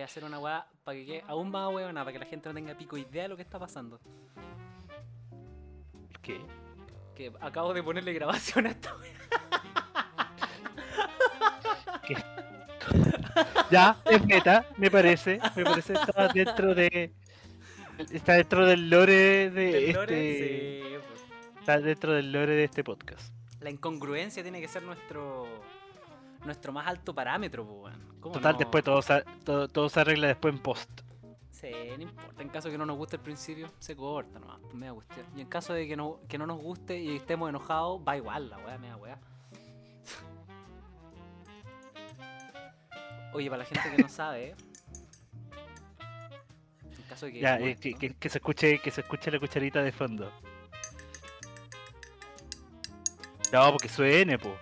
voy a hacer una weá para que quede aún más weona, para que la gente no tenga pico idea de lo que está pasando. ¿Qué? Que acabo de ponerle grabación a esta weá. Ya, es meta, me parece. Me parece está dentro de. Está dentro del lore de Del este. lore, sí, pues. Está dentro del lore de este podcast. La incongruencia tiene que ser nuestro nuestro más alto parámetro, pues, weón. ¿Cómo Total, no? después todo se, todo, todo se arregla después en post. Sí, no importa. En caso de que no nos guste al principio, se corta nomás. Pues me da cuestión. Y en caso de que no, que no nos guste y estemos enojados, va igual la weá, me da weá. Oye, para la gente que no sabe, en caso de que. Ya, bueno, eh, que, ¿no? que- que se escuche, que se escuche la cucharita de fondo. No, porque suene, po.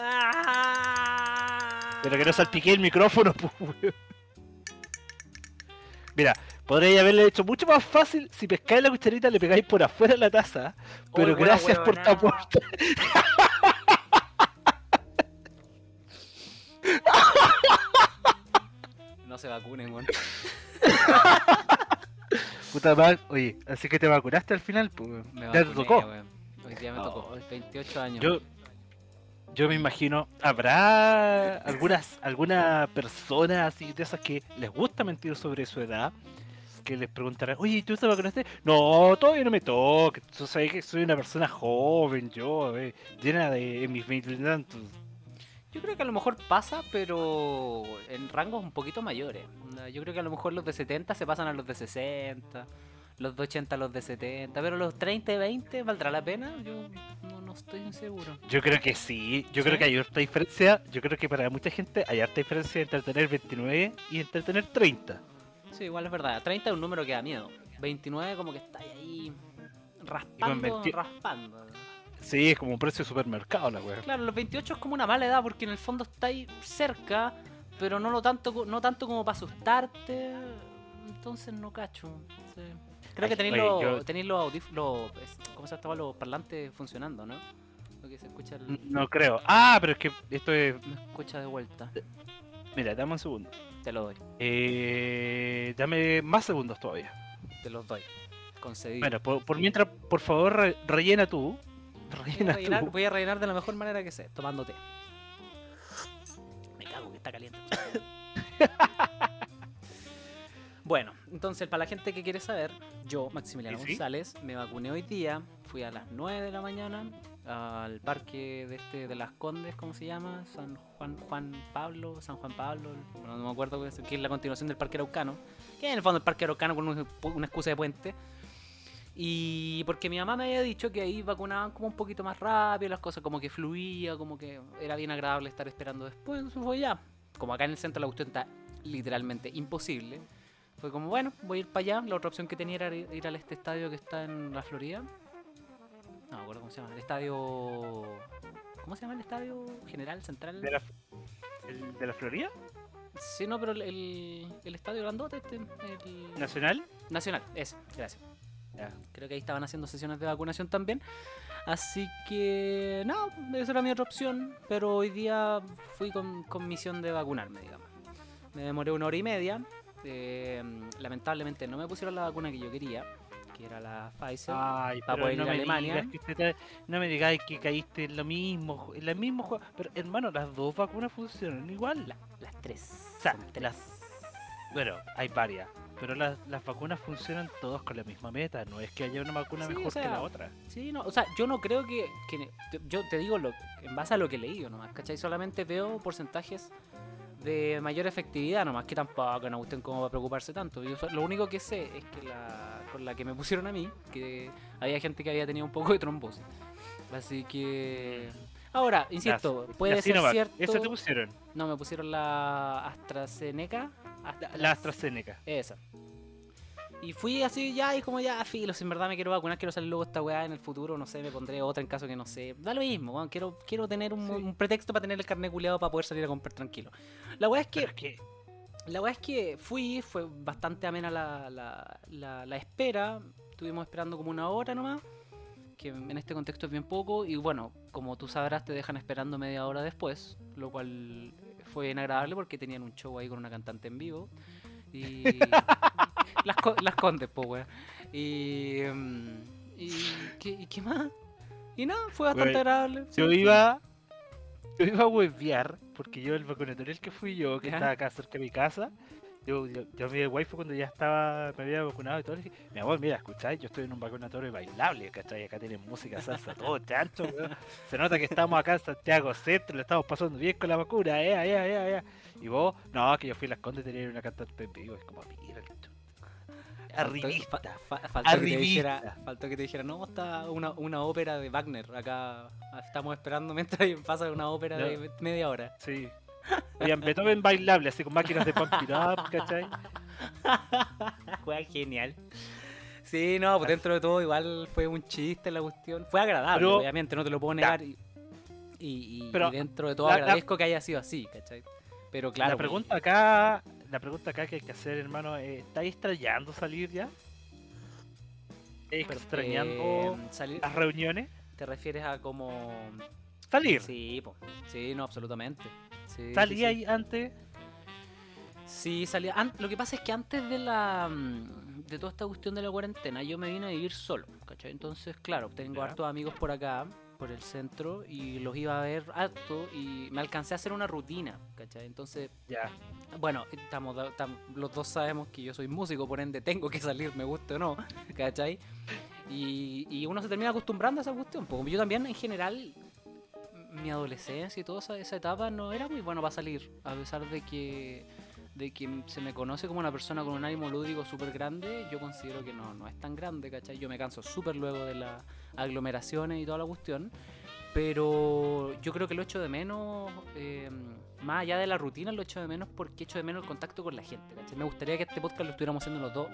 ¡Ah! Pero que no salpique el micrófono, po, weón. Mira, podría haberle hecho mucho más fácil si pescáis la cucharita le pegáis por afuera la taza. Pero buena gracias por tu huevonao. aporte. No se vacunen, weón. Puta madre, oye, así que te vacunaste al final, pues. weón. Me Ya te tocó. weón. Hoy día me Oh. tocó. 28 años. Yo, yo me imagino, habrá algunas, alguna persona así de esas que les gusta mentir sobre su edad, que les preguntarán, oye, ¿tú te vacunaste? No, todavía no me toca. Tú sabes que soy una persona joven, yo, eh, llena de mis veintitantos. Yo creo que a lo mejor pasa, pero en rangos un poquito mayores. Yo creo que a lo mejor los de 70 se pasan a los de 60, los de 80 a los de 70, pero los 30 y 20 valdrá la pena. Yo no, estoy seguro. Yo creo que sí, yo ¿Sí? creo que hay harta diferencia, yo creo que para mucha gente hay harta diferencia entre tener 29 y entre tener 30. Sí, igual es verdad. 30 es un número que da miedo. 29 como que está ahí raspando, 20 raspando. Sí, es como un precio de supermercado la wea. Claro, los 28 es como una mala edad porque en el fondo está ahí cerca, pero no lo tanto no tanto como para asustarte. Entonces no cacho. sí. Creo que tenéis los, yo- tenéis los es- ¿cómo se llama? Los parlantes funcionando, ¿no? Lo que se escucha, el- No creo. Ah, pero es que esto es... me escucha de vuelta. Mira, dame un segundo. Te lo doy, Eh, dame más segundos todavía. te los doy. Concedido. Bueno, por, por mientras, por favor, re- rellena tú. voy, a Rellena rellenar, tú. voy a rellenar de la mejor manera que sé, tomando té. Me cago que está caliente. Bueno, entonces para la gente que quiere saber, yo, Maximiliano. González, me vacuné hoy día, fui a las 9 de la mañana al parque de este de las Condes, ¿cómo se llama? San Juan Juan Pablo, San Juan Pablo, bueno, no me acuerdo qué es, que es la continuación del Parque Araucano, que es en el fondo el Parque Araucano con un- una excusa de puente. Y porque mi mamá me había dicho que ahí vacunaban como un poquito más rápido, las cosas como que fluía, como que era bien agradable estar esperando después, entonces fue ya. Como acá en el centro la cuestión está literalmente imposible. Fue como, bueno, voy a ir para allá. La otra opción que tenía era ir a este estadio que está en la Florida. No me acuerdo cómo se llama. El estadio... ¿Cómo se llama el estadio general central? ¿De la, el- de la Florida? Sí, no, pero el, el, estadio grandote, este, el... ¿Nacional? Nacional, ese, gracias. Creo que ahí estaban haciendo sesiones de vacunación también. Así que, no, esa era mi otra opción. Pero hoy día fui con, con misión de vacunarme, digamos. Me demoré una hora y media. Eh, lamentablemente no me pusieron la vacuna que yo quería, que era la Pfizer. Ay, para pero poder no ir a me Alemania. está- no me digáis que caíste en lo mismo, en el mismo juego. Pero hermano, las dos vacunas funcionan igual. La- las tres. O sea, tres. las- Bueno, hay varias. Pero las, las vacunas funcionan todas con la misma meta. No es que haya una vacuna Sí, mejor o sea, que la otra. Sí, no, o sea, yo no creo que, que- te- yo te digo lo, en base a lo que he leído nomás, ¿cachai? Solamente veo porcentajes de mayor efectividad nomás, que tampoco no gusten como para preocuparse tanto. Yo lo único que sé es que la con la que me pusieron a mí, que había gente que había tenido un poco de trombosis. Así que ahora, insisto, La- puede la ser Sinovac, cierto. Esa te pusieron. No, me pusieron la AstraZeneca. La, Astra- la AstraZeneca. esa. Y fui así ya y como ya, filo, si en verdad me quiero vacunar, quiero salir luego esta weá en el futuro, no sé, me pondré otra en caso que no sé. Da lo mismo, weón, quiero, quiero tener un, Sí. un pretexto para tener el carnet culeado para poder salir a comprar tranquilo. La weá es que, es que la weá es que fui, fue bastante amena la, la, la, la espera, estuvimos esperando como una hora nomás, que en este contexto es bien poco, y bueno, como tú sabrás te dejan esperando media hora después, lo cual fue bien agradable porque tenían un show ahí con una cantante en vivo. Y. las, las condes, po, weón. Y. mm, y, ¿qué, y qué más? Y nada, fue bastante agradable. Yo sí, iba. Yo iba a huevear, porque yo el vacunatorio el que fui yo, que Ya. estaba acá cerca de mi casa, yo, yo, yo mi wifi cuando ya estaba, me había vacunado y todo, le dije, mi amor, mira, escucháis, yo estoy en un vacunatorio bailable, ¿cachai? Acá tienen música, salsa, todo chancho, weón. Se nota que estamos acá en Santiago Centro, le estamos pasando bien con la vacuna, eh, eh, eh, eh. Y vos, no, que yo fui a las condes tenía una cantante en vivo, es como. Faltó- Arribista. fa- fa- faltó, que te dijera, faltó que te dijera, no, está una, una ópera de Wagner. Acá estamos esperando mientras pasa una ópera No. de media hora. Sí. Oigan, Beethoven bailable, así con máquinas de pump it up, ¿cachai? Fue genial. Sí, no, pues dentro de todo igual fue un chiste la cuestión. Fue agradable, Pero- obviamente, no te lo puedo negar. Y, y- y Pero dentro de todo la- la- agradezco que haya sido así, ¿cachai? Pero claro, la pues, pregunta acá, la pregunta acá que hay que hacer, hermano, eh, ¿estáis extrañando salir ya? ¿Estáis extrañando eh, salir, las reuniones? ¿Te refieres a como... Salir. Sí, po. sí, no, absolutamente. Sí, ¿Salí sí. ahí antes? Sí, salía. an- Lo que pasa es que antes de la mm, de toda esta cuestión de la cuarentena, yo me vine a vivir solo, ¿cachai? Entonces, claro, tengo Ya. hartos amigos por acá, por el centro, y los iba a ver harto, y me alcancé a hacer una rutina, ¿cachai? Entonces, Ya. bueno, estamos, tam- los dos sabemos que yo soy músico, por ende tengo que salir, me guste o no, ¿cachai? Y, y uno se termina acostumbrando a esa cuestión, porque yo también en general, mi adolescencia y toda esa, esa etapa no era muy bueno para salir, a pesar de que, de que se me conoce como una persona con un ánimo lúdico súper grande, yo considero que no, no es tan grande, ¿cachai? Yo me canso súper luego de las aglomeraciones y toda la cuestión. Pero yo creo que lo echo de menos, eh, más allá de la rutina, lo echo de menos porque echo de menos el contacto con la gente. ¿cachai? Me gustaría que este podcast lo estuviéramos haciendo los dos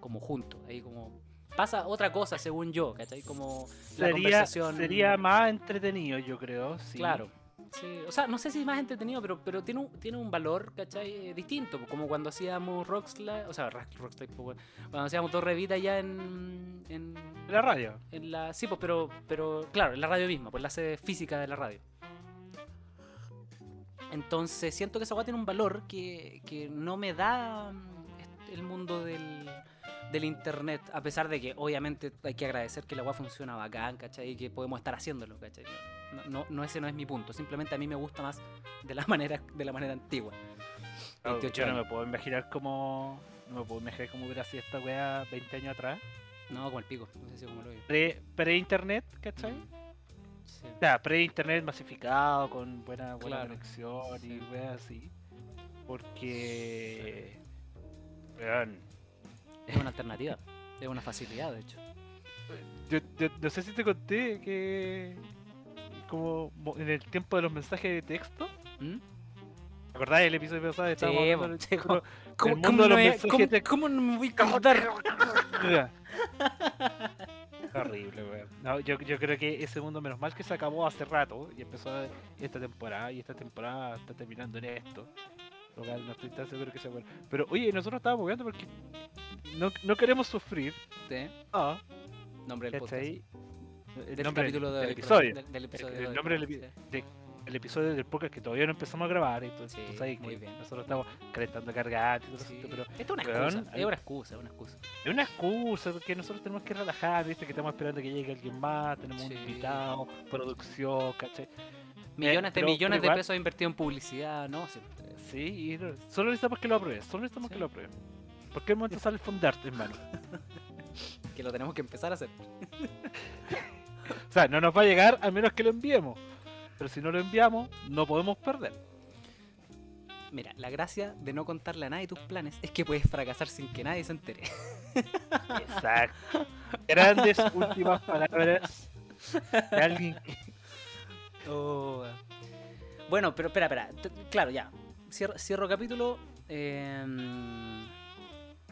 como juntos. Ahí como pasa otra cosa según yo, ¿cachai? Como la conversación. sería más entretenido, yo creo. Sí. Claro. Sí, o sea, no sé si es más entretenido, pero, pero tiene, un, tiene un valor, ¿cachai? Eh, distinto, como cuando hacíamos Rockslide, o sea, Rock- Rockslide, cuando hacíamos Torre Vida ya en, en, La radio. en la, sí, pues, pero, pero claro, en la radio misma, pues la sede física de la radio. Entonces siento que esa weá tiene un valor que, que no me da mm, el mundo del, del internet, a pesar de que obviamente hay que agradecer que la weá funciona bacán, ¿cachai? Y que podemos estar haciéndolo, ¿cachai? No, no, no, ese no es mi punto, simplemente a mí me gusta más de la manera, de la manera antigua. Oh, 28 yo no me puedo imaginar cómo. No me puedo imaginar cómo hubiera sido esta weá 20 años atrás. No, como el pico, no sé si como lo digo. Pre- Pre-internet, ¿cachai? Sí. O sea, pre-internet masificado, con buena, buena Claro, conexión sí. y weas así. Porque. Weón, Es una alternativa, es una facilidad, de hecho. Yo, yo no sé si te conté que. Como mo- en el tiempo de los mensajes de texto. ¿Mm? ¿Te acordás del episodio pasado? Estábamos Sí, hablando sí, ¿Cómo, el cómo no los me- mensajes cómo- no me voy a acordar? Horrible, weón. No, yo, yo creo que ese mundo, menos mal que se acabó hace rato y empezó esta temporada y esta temporada está terminando en esto. Lo cual no estoy tan seguro que sea bueno. Pero oye, nosotros estábamos jugando porque no, no queremos sufrir. Sí, Ah, nombre del podcast. El Del nombre del hoy, episodio. Del, del episodio El- nombre del sí. de- el episodio del podcast que todavía no empezamos a grabar. Entonces, Sí, tú sabes muy que bien. nosotros estamos calentando cargadas y todo Sí. eso, pero Esto es una excusa, es una excusa, es una excusa. es una excusa porque nosotros tenemos que relajar, viste que estamos esperando que llegue alguien más, tenemos Sí. un invitado, producción, ¿cachai? Millones de pero- millones pero de pesos invertidos en publicidad, ¿no? Sí. Sí, y solo necesitamos que lo aprueben, solo necesitamos Sí. que lo aprueben. Porque el momento sale el fundarte, hermano. Que lo tenemos que empezar a hacer. O sea, no nos va a llegar a menos que lo enviemos. Pero si no lo enviamos, no podemos perder. Mira, la gracia de no contarle a nadie tus planes es que puedes fracasar sin que nadie se entere. Exacto. Grandes últimas palabras de alguien que Oh. Bueno, pero espera, espera. Claro, ya. Cierro, cierro capítulo. em,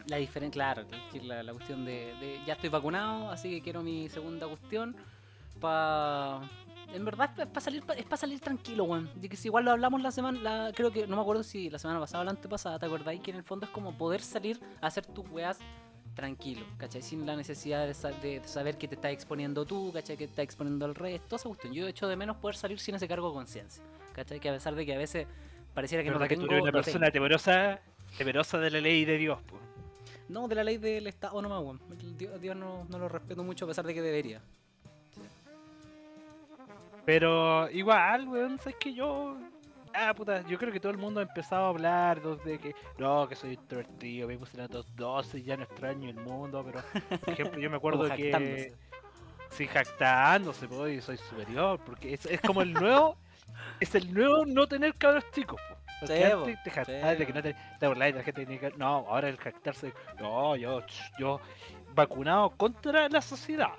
la diferencia, claro, la cuestión de, de ya estoy vacunado, así que quiero mi segunda cuestión. Pa... En verdad es para salir, pa- es para salir tranquilo, weón. De que si igual lo hablamos la semana, la- creo que, no me acuerdo si la semana pasada o la antepasada, ¿te acordáis? Que en el fondo es como poder salir a hacer tus weas tranquilo, ¿cachai? Sin la necesidad de, sa- de saber que te estás exponiendo tú, ¿cachai? Que te estás exponiendo al resto, esa cuestión. Yo echo de menos poder salir sin ese cargo de conciencia, ¿cachai? Que a pesar de que a veces Pareciera que no que tú tengo. eres una persona tengo. temerosa, temerosa de la ley de Dios, po. No, de la ley del Estado nomás, weón. Dios, Dios no, no lo respeto mucho a pesar de que debería. Pero igual, weón, sabes que yo. Ah, puta, yo creo que todo el mundo ha empezado a hablar de que no, que soy introvertido, me puse la 12 y ya no extraño el mundo, pero por ejemplo, yo me acuerdo Como que sí jactándose, pues, y soy superior, porque es, es como el nuevo, es el nuevo no tener cabros chicos, po. Porque Sí, antes po, te jactabas de que no te, te burlabas de la gente tenía que- no, ahora el jactarse, no, yo, yo vacunado contra la sociedad.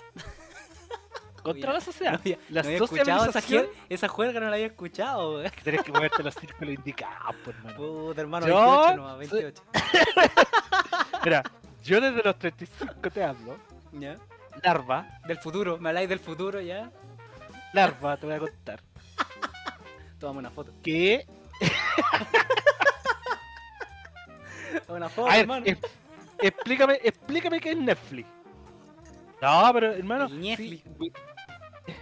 Contra la sociedad. No había, La no había escuchado esa, juer- esa juerga, no la había escuchado, weón. que moverte los círculos indicados, pues, hermano. Puta, hermano, Yo 28 nomás, soy- 28. Mira, yo desde los 35 te hablo. ¿Ya? Larva, Del futuro, me habláis del futuro ya. larva, te voy a contar. Tómame una foto. Toma una foto, ver, hermano. explícame, explícame qué es Netflix. No, pero hermano. Netflix. sí,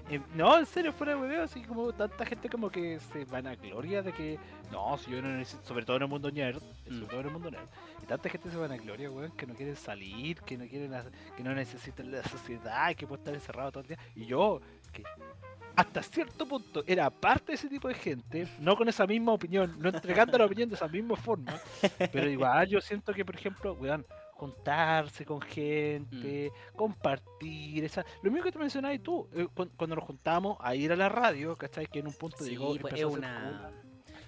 eh, no, en serio, fuera de hueveo, así como tanta gente como que se van a gloria de que. No, si yo no necesito, sobre todo en el mundo nerd, sobre Mm. todo en el mundo nerd. Y tanta gente se van a gloria, weón, que no quieren salir, que no quieren que no necesitan la sociedad, que puede estar encerrado todo el día. Y yo, que hasta cierto punto era parte de ese tipo de gente, no con esa misma opinión, no entregando la opinión de esa misma forma, pero igual yo siento que, por ejemplo, weón, juntarse con gente, compartir, esa... lo mismo que te mencionabas tú, eh, cu- cuando nos juntamos a ir a la radio, ¿cachai? Que en un punto Sí, llegó, pues, es una.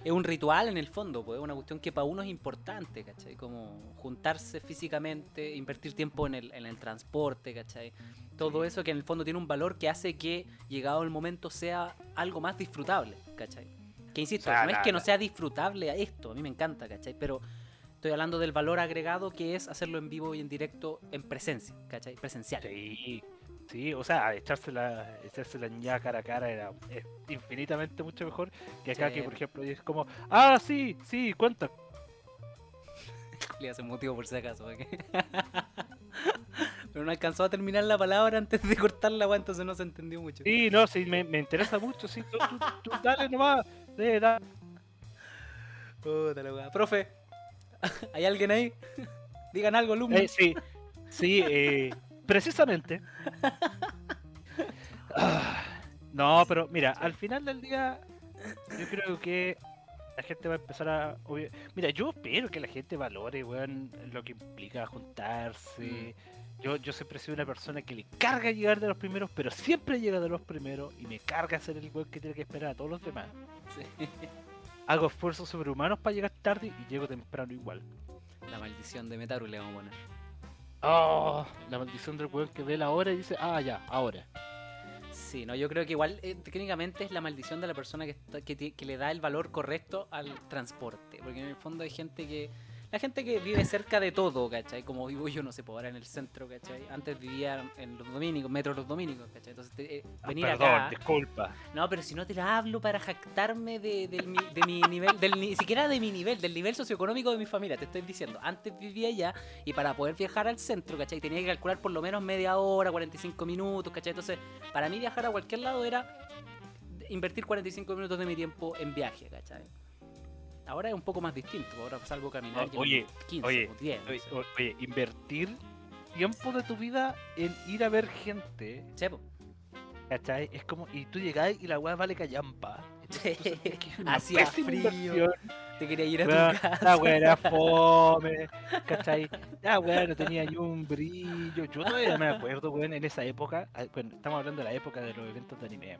Es un ritual en el fondo, pues es una cuestión que para uno es importante, ¿cachai? Como juntarse físicamente, invertir tiempo en el, en el transporte, ¿cachai? Todo Sí. eso que en el fondo tiene un valor que hace que, llegado el momento, sea algo más disfrutable, ¿cachai? Que insisto, O sea, no es que no sea disfrutable a esto, a mí me encanta, ¿cachai? Pero estoy hablando del valor agregado que es hacerlo en vivo y en directo en presencia, ¿cachai? Presencial. Sí, sí, o sea, echarse la, echarse la ña cara a cara era es infinitamente mucho mejor que acá Sí. que por ejemplo es como, ah sí, sí, cuenta. Le hace motivo por si acaso. ¿para qué? Pero no alcanzó a terminar la palabra antes de cortar la entonces no se entendió mucho. Sí, no, sí, me, me interesa mucho, sí, tú, tú, tú dale nomás, sí, dale. Puta la. Profe, ¿hay alguien ahí? Digan algo, alumno. Eh, sí, sí, eh, precisamente. Ah, no, pero mira, al final del día, yo creo que la gente va a empezar a. Mira, yo espero que la gente valore, weón, lo que implica juntarse. Yo, yo siempre he sido una persona que le carga llegar de los primeros, pero siempre llega de los primeros y me carga ser el weón que tiene que esperar a todos los demás. Sí. Hago esfuerzos sobrehumanos para llegar tarde y llego temprano igual. La maldición de Metaru le vamos a poner. Oh, la maldición del weón que ve la hora y dice, ah, ya, ahora. Sí, no, yo creo que igual eh, técnicamente es la maldición de la persona que, está- que, que le da el valor correcto al transporte. Porque en el fondo hay gente que. La gente que vive cerca de todo, ¿cachai? Como vivo yo, no sé, pues ahora en el centro, ¿cachai? Antes vivía en los dominicos, metro los dominicos, ¿cachai? Entonces te- eh, Ah, venir perdón, acá. disculpa. No, pero si no te la hablo para jactarme de, del mi, de mi nivel, del, ni siquiera de mi nivel, del nivel socioeconómico de mi familia, te estoy diciendo. Antes vivía allá y para poder viajar al centro, ¿cachai? Tenía que calcular por lo menos media hora, 45 minutos, ¿cachai? Entonces, para mí viajar a cualquier lado era invertir 45 minutos de mi tiempo en viaje, ¿cachai? Ahora es un poco más distinto, ahora salgo a caminar en Oye, 15 oye, o 10. no Oye, sé. o- oye, invertir tiempo de tu vida en ir a ver gente, Sí, po. ¿cachai? Es como, y tú llegás y la weá vale callampa. Hacía frío, inversión. Te quería ir a Weón, tu casa. La weá era fome, ¿cachai? La weá no tenía ni un brillo. Yo todavía me acuerdo, weón, en esa época, ah, bueno, estamos hablando de la época de los eventos de anime.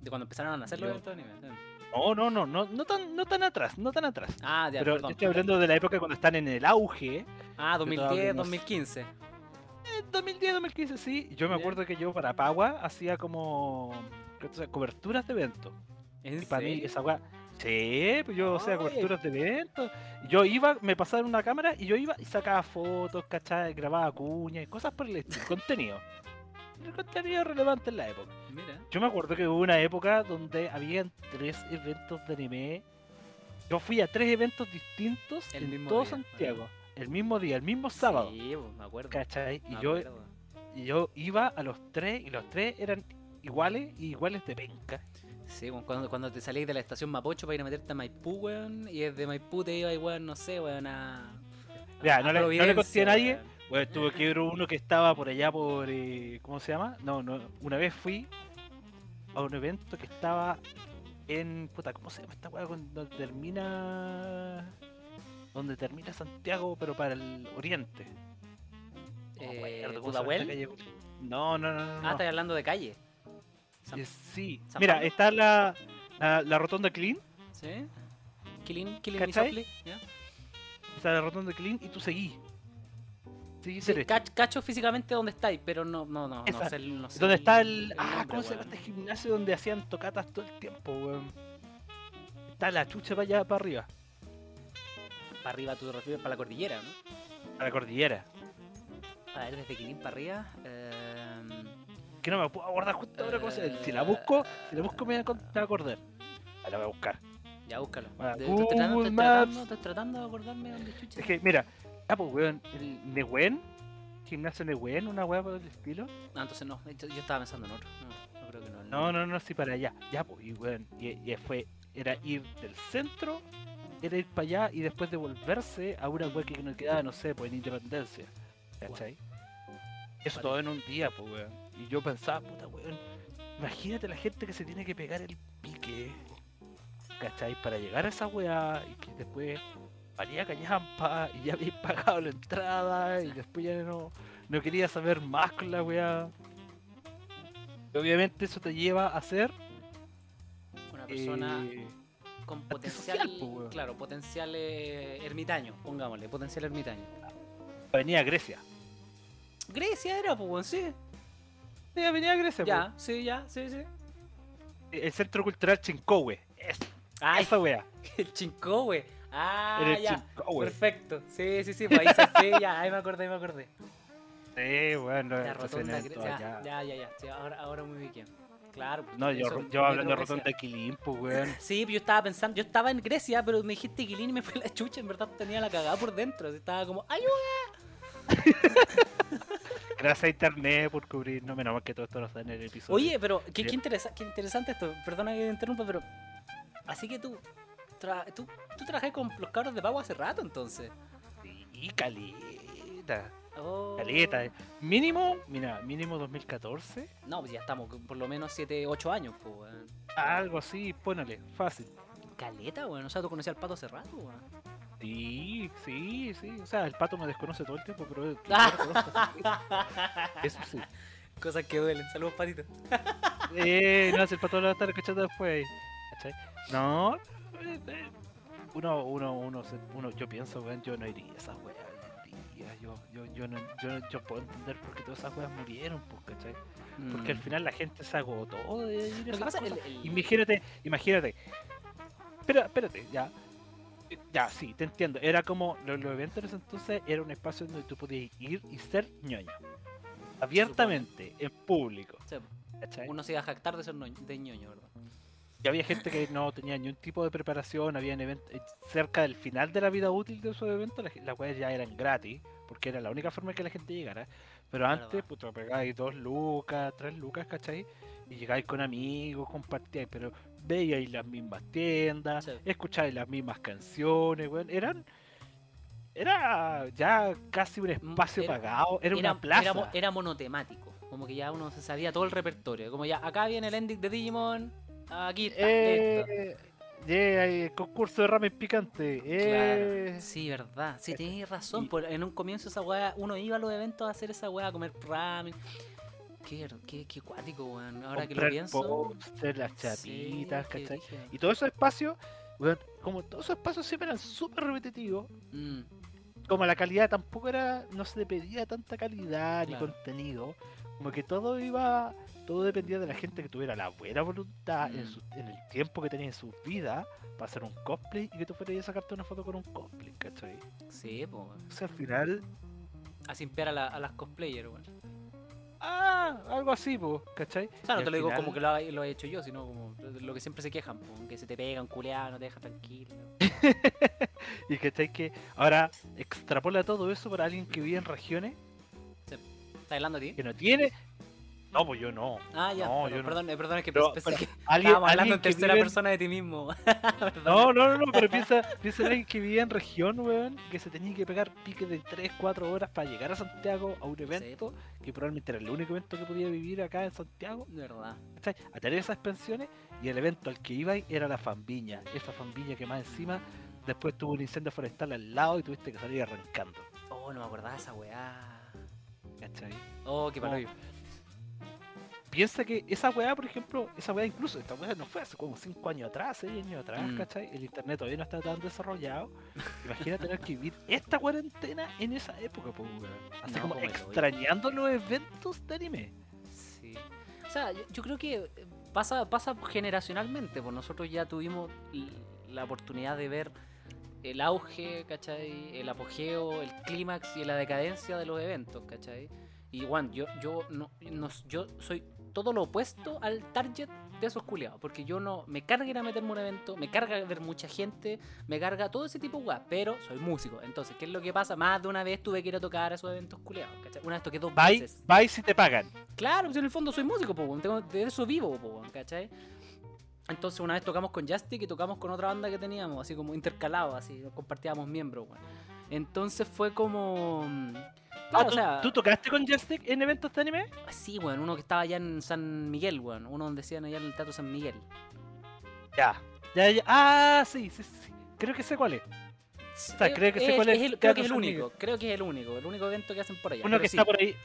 De cuando empezaron a hacer los eventos de anime. No, no, no, no, no tan, no tan atrás, no tan atrás. Ah, ya, Pero perdón. yo estoy hablando de la época cuando están en el auge. Ah, Yo todavía 2010, no sé. 2015. 2010, 2015, sí. Yo me acuerdo que yo para Pagua hacía como o sea, coberturas de eventos. ¿En Y para mí serio? esa weá. Sí, pues yo hacía Ay. coberturas de eventos. Yo iba, me pasaban una cámara y yo iba y sacaba fotos, ¿cachai? Grababa cuñas y cosas por el estilo. contenido. El contenido relevante en la época. Mira. Yo me acuerdo que hubo una época donde habían tres eventos de anime. Yo fui a tres eventos distintos El en mismo todo día, Santiago. El mismo día, el mismo sábado. Sí, pues, me acuerdo. ¿Cachai? Y me yo, acuerdo. y yo iba a los tres y los tres eran iguales y iguales de penca. Sí, weón, cuando, cuando te salís de la estación Mapocho para ir a meterte a Maipú, weón, y desde Maipú te iba, weón, no sé, weón, a. Ya, a no le- no le conté a nadie. weón. Bueno, tuve que ver uno que estaba por allá por. eh, ¿Cómo se llama? No, no. Una vez fui a un evento que estaba en. Puta, ¿cómo se llama esta weá? Donde termina. Donde termina Santiago, pero para el oriente. Eh. No, no, no, no. Ah, no. estás hablando de calle. San- sí. San Mira, está la, la, la rotonda Clean. ¿Sí? Killing, Killing ¿Cachai? ¿ya? Está la rotonda Clean y tú seguís. Sí, derecho. cach- cacho físicamente dónde estáis, pero no, no, no, no sé, no sé ¿Dónde está el. el Ah, ¿cómo se llama este gimnasio donde hacían tocatas todo el tiempo, weón? Está la chucha para allá, para arriba. Para arriba tú te refieres para la cordillera, ¿no? A la cordillera. A ver, desde Quilín para arriba. em, Que no me puedo acordar justo ahora cómo se Si la busco, si la busco me voy a acordar. Ah, la voy a buscar. ya, búscalo. Ah, estoy, tratando, estoy, tratando, estoy tratando de acordarme dónde chucha. Es que, mira, ah, pues, weón, el Nehuen, gimnasio Nehuen, una weá por el estilo. Ah, entonces no, yo, yo estaba pensando en otro. No, no creo que no. No, no, no, sí, para allá. Ya, pues, y weón, y, y fue, era ir del centro, era ir para allá y después devolverse a una weá que nos quedaba, no sé, pues en Independencia. ¿Cachai? Eso Vale. todo en un día, pues, weón. Y yo pensaba, puta, weón, imagínate la gente que se tiene que pegar el pique, ¿cachai? Para llegar a esa weá y que después valía callampa y ya habéis pagado la entrada y después ya no, no quería saber más con la weá. Obviamente eso te lleva a ser Una persona eh, con potencial. claro, potencial eh, ermitaño, pongámosle, potencial ermitaño. Avenida Grecia. Grecia era, pues, sí. Sí, Avenida Grecia, Ya, sí, ya, sí, sí. el Centro Cultural Chincowe. Es, esa wea. el Chincowe. Ah, el ya. Perfecto. Sí, sí, sí, pues ahí se sí, ya, ahí me acordé, ahí me acordé. Sí, bueno, La entonces rotonda, ya, ya, ya, ya. Sí, ahora, ahora muy bien. Claro. pues, No, yo, eso, yo hablando de rotonda Grecia. Quilín, pues, weón. Sí, pero yo estaba pensando, yo estaba en Grecia, pero me dijiste Quilín y me fue la chucha, en verdad tenía la cagada por dentro, así estaba como, ¡ayuda! Gracias a internet por cubrir, no menos mal que todo esto no está en el episodio. Oye, pero qué, qué, interesa- qué interesante esto, perdona que te interrumpa, pero... Así que tú, tra- tú, tú trabajas con los cabros de pago hace rato, entonces. Sí, caleta. Oh. Caleta. eh. Mínimo, mira, mínimo 2014. No, pues ya estamos por lo menos 7, 8 años, pues, weón. Algo así, ponele, fácil. Caleta, weón. O sea, tú conocías al pato hace rato, weón. Sí, sí, sí. O sea, el pato me desconoce todo el tiempo, pero. Eso sí. Cosas que duelen. Saludos, patito. Eh, no, si el pato lo va a estar escuchando después. ¿Cachai? No, eh, eh, uno, uno, uno, uno, yo pienso, weón, yo no iría a esas weas. Yo, yo, yo, no, yo, yo puedo entender por qué todas esas weas murieron, pues, ¿cachai? Porque al Mm. final la gente se agotó de ir a Lo que esas pasa, cosas. el, el- Imagínate, imagínate. Espera, espérate, ya. Ya, sí, te entiendo. Era como, lo- los eventos en ese entonces era un espacio donde tú podías ir y ser ñoño. Abiertamente, en público. uno se iba a jactar de ser no- de ñoño, ¿verdad? Y había gente que no tenía ni un tipo de preparación, habían eventos cerca del final de la vida útil de esos eventos, las las weas ya eran gratis, porque era la única forma que la gente llegara. Pero antes, puto, pegáis dos lucas, tres lucas, ¿cachai? Y llegáis con amigos, compartíais, pero veíais las mismas tiendas, Sí. escucháis las mismas canciones, weón. Eran. Era ya casi un espacio Mm, era- pagado, era, una plaza. Era, era monotemático. Como que ya uno se sabía todo el repertorio. Como ya, acá viene el ending de Digimon. Aquí está. Eh, yeah, hay concurso de ramen picante. Eh. Claro. Sí, verdad. Sí, tenéis razón. por- en un comienzo esa weá, uno iba a los eventos a hacer esa weá, a comer ramen. Qué, qué, qué cuático, weón. Ahora que lo comprar pienso. póster, las sí, chapitas, qué ¿cachai? Y todos esos espacios, weón, como todos esos espacios siempre eran súper repetitivos, Mm, como la calidad tampoco era, no se le pedía tanta calidad Claro. ni contenido, como que todo iba, todo dependía de la gente que tuviera la buena voluntad en, Mm. su- en el tiempo que tenía en su vida para hacer un cosplay y que tú fueras a sacarte una foto con un cosplay, ¿cachai? sí, pues. O sea, al final, A simpear a, la- a las cosplayers, weón. ah, algo así, pues, ¿cachai? O sea, no Y te lo digo como que lo, ha- lo he hecho yo, sino como lo que siempre se quejan, po, que se te pega un culeado, no te deja tranquilo. Y que que ahora extrapola todo eso para alguien que vive en regiones ¿Estás hablando a ti? que no tiene No, pues yo no. Ah, ya. No, perdón, yo no. perdón, perdón, es que Pero- pensé pero que Alguien, estábamos hablando en tercera vive persona de ti mismo. No, no, no, no, pero piensa, piensa en alguien que vivía en región, weón, que se tenía que pegar piques de 3, 4 horas para llegar a Santiago a un evento, que probablemente era el único evento que podía vivir acá en Santiago, De verdad. ¿cachai? A tener esas pensiones, y el evento al que iba era la Fambiña, esa Fambiña que más encima después tuvo un incendio forestal al lado y tuviste que salir arrancando, Oh, no me acordaba de esa weá. ¿cachai? Oh, qué palo. Piensa que esa weá, por ejemplo, esa weá incluso, esta weá no fue hace como 5 años atrás, 6 años atrás, Mm. ¿cachai? El internet todavía no está tan desarrollado. Imagina tener que vivir esta cuarentena en esa época, pues. Así No, como hoyo. extrañando los eventos de anime. Sí. O sea, yo, yo creo que eh, pasa, pasa generacionalmente, pues nosotros ya tuvimos la oportunidad de ver el auge, ¿cachai? El apogeo, el clímax y la decadencia de los eventos, ¿cachai? Y Juan, yo, yo, no, no- yo soy todo lo opuesto al target de esos culiados, porque yo no me carga ir a meterme un evento, me carga ver mucha gente, me carga todo ese tipo de weas, pero soy músico, entonces, ¿qué es lo que pasa? Más de una vez tuve que ir a tocar a esos eventos culiados, ¿cachai? Una vez toqué dos Bye, veces. bye si te pagan. Claro, pues en el fondo soy músico, po, tengo- de eso vivo, po, ¿cachai? Entonces una vez tocamos con Justic y tocamos con otra banda que teníamos, así como intercalados, así, compartíamos miembros, weón. Entonces fue como... mm, Ah, Claro, o ¿tú, sea, tú tocaste con Justic en eventos de anime? sí, weón, uno que estaba allá en San Miguel, weón, uno donde decían allá en el Teatro San Miguel. Ya. Ya, ya. Ah, sí, sí, sí. Creo que sé cuál es. sea, creo que sé cuál es el, creo que es el único, Miguel. creo que es el único, el único evento que hacen por allá. Uno que sí, está por ahí.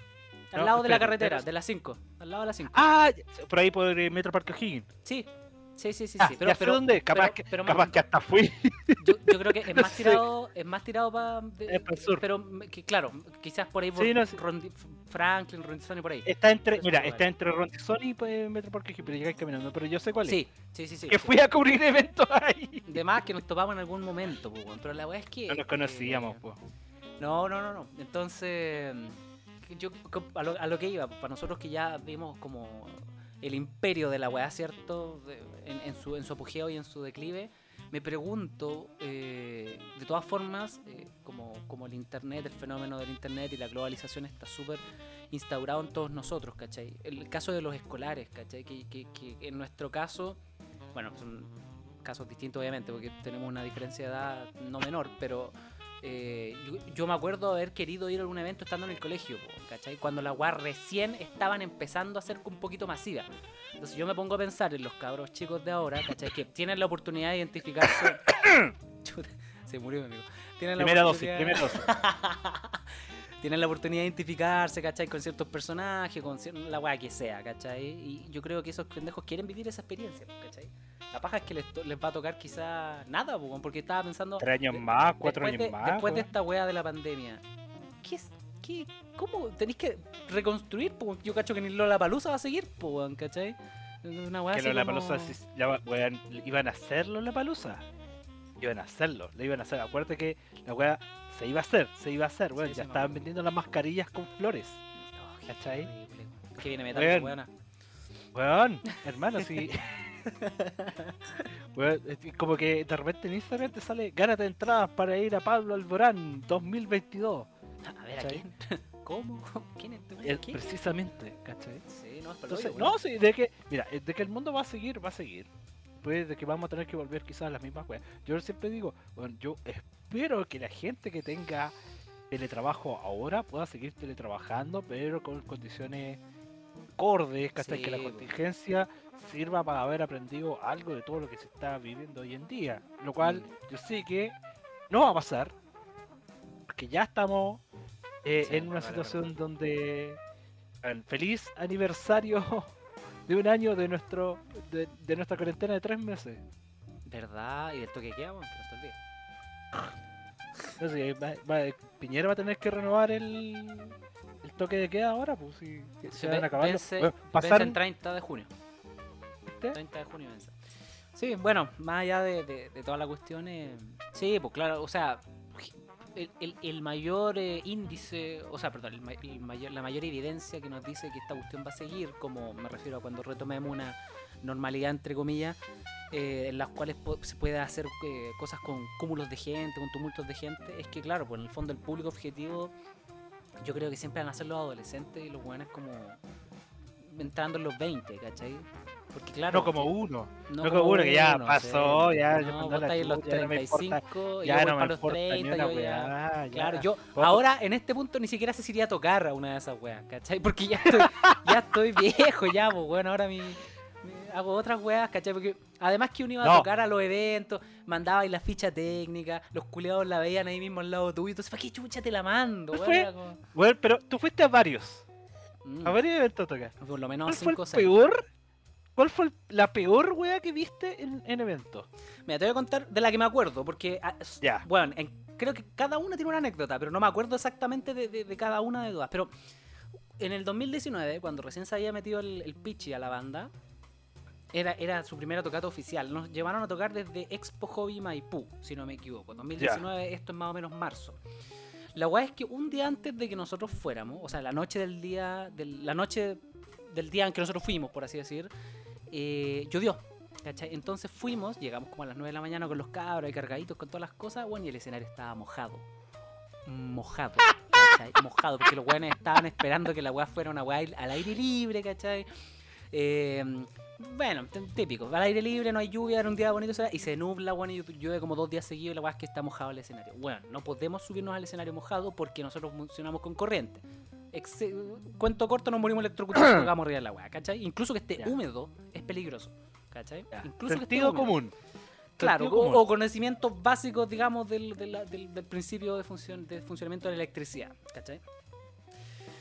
Al no, lado de la carretera, de las 5, al lado de las 5. Ah, por ahí por eh, Metro Parque O'Higgins. Sí, sí, sí, sí, Ah, sí. Pero, pero, dónde. Capaz, pero- que, pero más- capaz que hasta fui. Yo, yo creo que es más tirado, es más tirado para pero que, claro, quizás por ahí por Sí, no, sí. Rondi- Franklin, Rondizón y por ahí. Está entre, mira, lugares. está entre Rondizón y pues, pero llegáis caminando, pero yo sé cuál es. Sí, sí, sí, sí. Que fui a cubrir eventos ahí. De más que nos topamos en algún momento, pues, pero la weá es que No nos conocíamos, eh, pues. No, no, no, no. Entonces, yo co- a lo, a lo que iba, para nosotros que ya vimos como el imperio de la weá, ¿cierto? En, su, en apogeo y en su declive, me pregunto, eh, de todas formas, eh, como, como el internet, el fenómeno del internet y la globalización está súper instaurado en todos nosotros, ¿cachai? El caso de los escolares, ¿cachai? Que, que- que en nuestro caso, bueno, son casos distintos obviamente, porque tenemos una diferencia de edad no menor, pero eh, yo, yo me acuerdo haber querido ir a algún evento estando en el colegio, ¿cachai? Cuando las weas recién estaban empezando a ser un poquito masivas. Entonces yo me pongo a pensar en los cabros chicos de ahora, ¿cachai? Que tienen la oportunidad de identificarse. Chuta, se murió mi amigo. Tienen la Primera dosis, oportunidad- primera dosis. tienen la oportunidad de identificarse, ¿cachai? Con ciertos personajes, con la weá que sea, ¿cachai? Y yo creo que esos pendejos quieren vivir esa experiencia, ¿cachai? La paja es que les, les va a tocar quizá nada, po, porque estaba pensando... Tres años más, cuatro años de, más. Después de weón. esta weá de la pandemia, ¿qué es? ¿Qué? ¿Cómo? Tenéis que reconstruir, po? Yo cacho que ni Lola Palusa va a seguir, po, ¿cachai? Una weá Que así la como- palusa iban a hacerlo la palusa. Iban a hacerlo, lo iban a hacer. Acuérdate que la weá se iba a hacer, se iba a hacer, weón. Sí, ya estaban vendiendo las mascarillas con flores. ¿Cachai? Que viene metal, Weón. weona. Weón, hermano, sí. Weón, como que de repente en Instagram te sale gánate entradas para ir a Pablo Alborán 2022. A ver, ¿a ¿Cachai? quién? ¿Cómo? ¿Quién es este? Eh, ¿Quién? precisamente, ¿cachai? Sí, no, es Entonces, no, sí, de que, mira, de que el mundo va a seguir, va a seguir. Pues de que vamos a tener que volver quizás a las mismas weas. Yo siempre digo, bueno, yo espero que la gente que tenga teletrabajo ahora pueda seguir teletrabajando, pero con condiciones acordes, ¿cachai? que la Sí, contingencia sirva para haber aprendido algo de todo lo que se está viviendo hoy en día. Lo cual Mm. yo sé que no va a pasar, porque ya estamos eh, Sí, en una situación donde el feliz aniversario de un año de nuestro de, de nuestra cuarentena de tres meses. ¿Verdad? Y del toque que queda, weón, que no. No sé, va- va- Piñera va a tener que renovar el, el toque de queda ahora, pues si se Se van a acabar. vence, Bueno, pasaron, en 30 de junio. ¿viste? 30 de junio vence. Sí, bueno, más allá de, de, de toda la cuestión, eh, sí, pues claro, o sea, el, el- el mayor eh, índice, o sea, perdón, el ma- el mayor, la mayor evidencia que nos dice que esta cuestión va a seguir, como me refiero a cuando retomemos una normalidad, entre comillas, eh, en las cuales se puede hacer eh, cosas con cúmulos de gente, con tumultos de gente, es que claro, pues en el fondo el público objetivo, yo creo que siempre van a ser los adolescentes y los buenos como entrando en los 20, ¿cachai? Porque claro. No como uno. no no como uno que ya uno, pasó, sí. ya, No, mandó vos estáis en los chucha, ya no me importa, 35, Ya yo no me para los importa ni 30, una yo weá, ya. Claro, yo Poco- ahora en este punto ni siquiera si iría a tocar a una de esas weas, ¿cachai? Porque ya estoy, ya estoy viejo, ya, pues bueno, ahora mi, mi- hago otras weas, ¿cachai? Porque además que uno iba a tocar a los eventos, mandaba ahí la ficha técnica, los culeados la veían ahí mismo al lado tuyo, entonces, ¿para qué chucha te la mando. Era como, Bueno, pero tú fuiste a varios, mm, a varios eventos tocar. por lo menos ¿Cuál fue 5 o 6. peor? ¿Cuál fue la peor wea que viste en, en eventos? Mira, te voy a contar de la que me acuerdo, porque, ah, Ya. bueno, en- creo que cada una tiene una anécdota, pero no me acuerdo exactamente de, de- de cada una de todas. Pero en el 2019, cuando recién se había metido el, el Pichi a la banda, era, era su primera tocata oficial. Nos llevaron a tocar desde Expo Hobby Maipú, si no me equivoco. 2019, esto es más o menos marzo. La weá es que un día antes de que nosotros fuéramos, o sea, la noche del día, del- la noche del día en que nosotros fuimos, por así decir, eh, llovió. ¿cachai? Entonces fuimos, llegamos como a las 9 de la mañana con los cabros y cargaditos con todas las cosas, bueno, y el escenario estaba mojado. Mojado, ¿cachai? Mojado, porque los weones estaban esperando que la weá fuera una weá al aire libre, ¿cachai? Eh, bueno, típico, al aire libre, no hay lluvia, era un día bonito, y se nubla, bueno, y llueve como dos días seguidos y la weá es que está mojado el escenario. Bueno, no podemos subirnos al escenario mojado porque nosotros funcionamos con corriente. Cuento corto, nos morimos electrocutados y tocamos arriba de la weá, ¿cachai? Incluso que esté Ya. húmedo es peligroso, ¿cachai? Ya. Incluso que esté Sentido común. Claro, Sentido o, conocimientos básicos, digamos, del principio de, función, de funcionamiento de la electricidad, ¿cachai?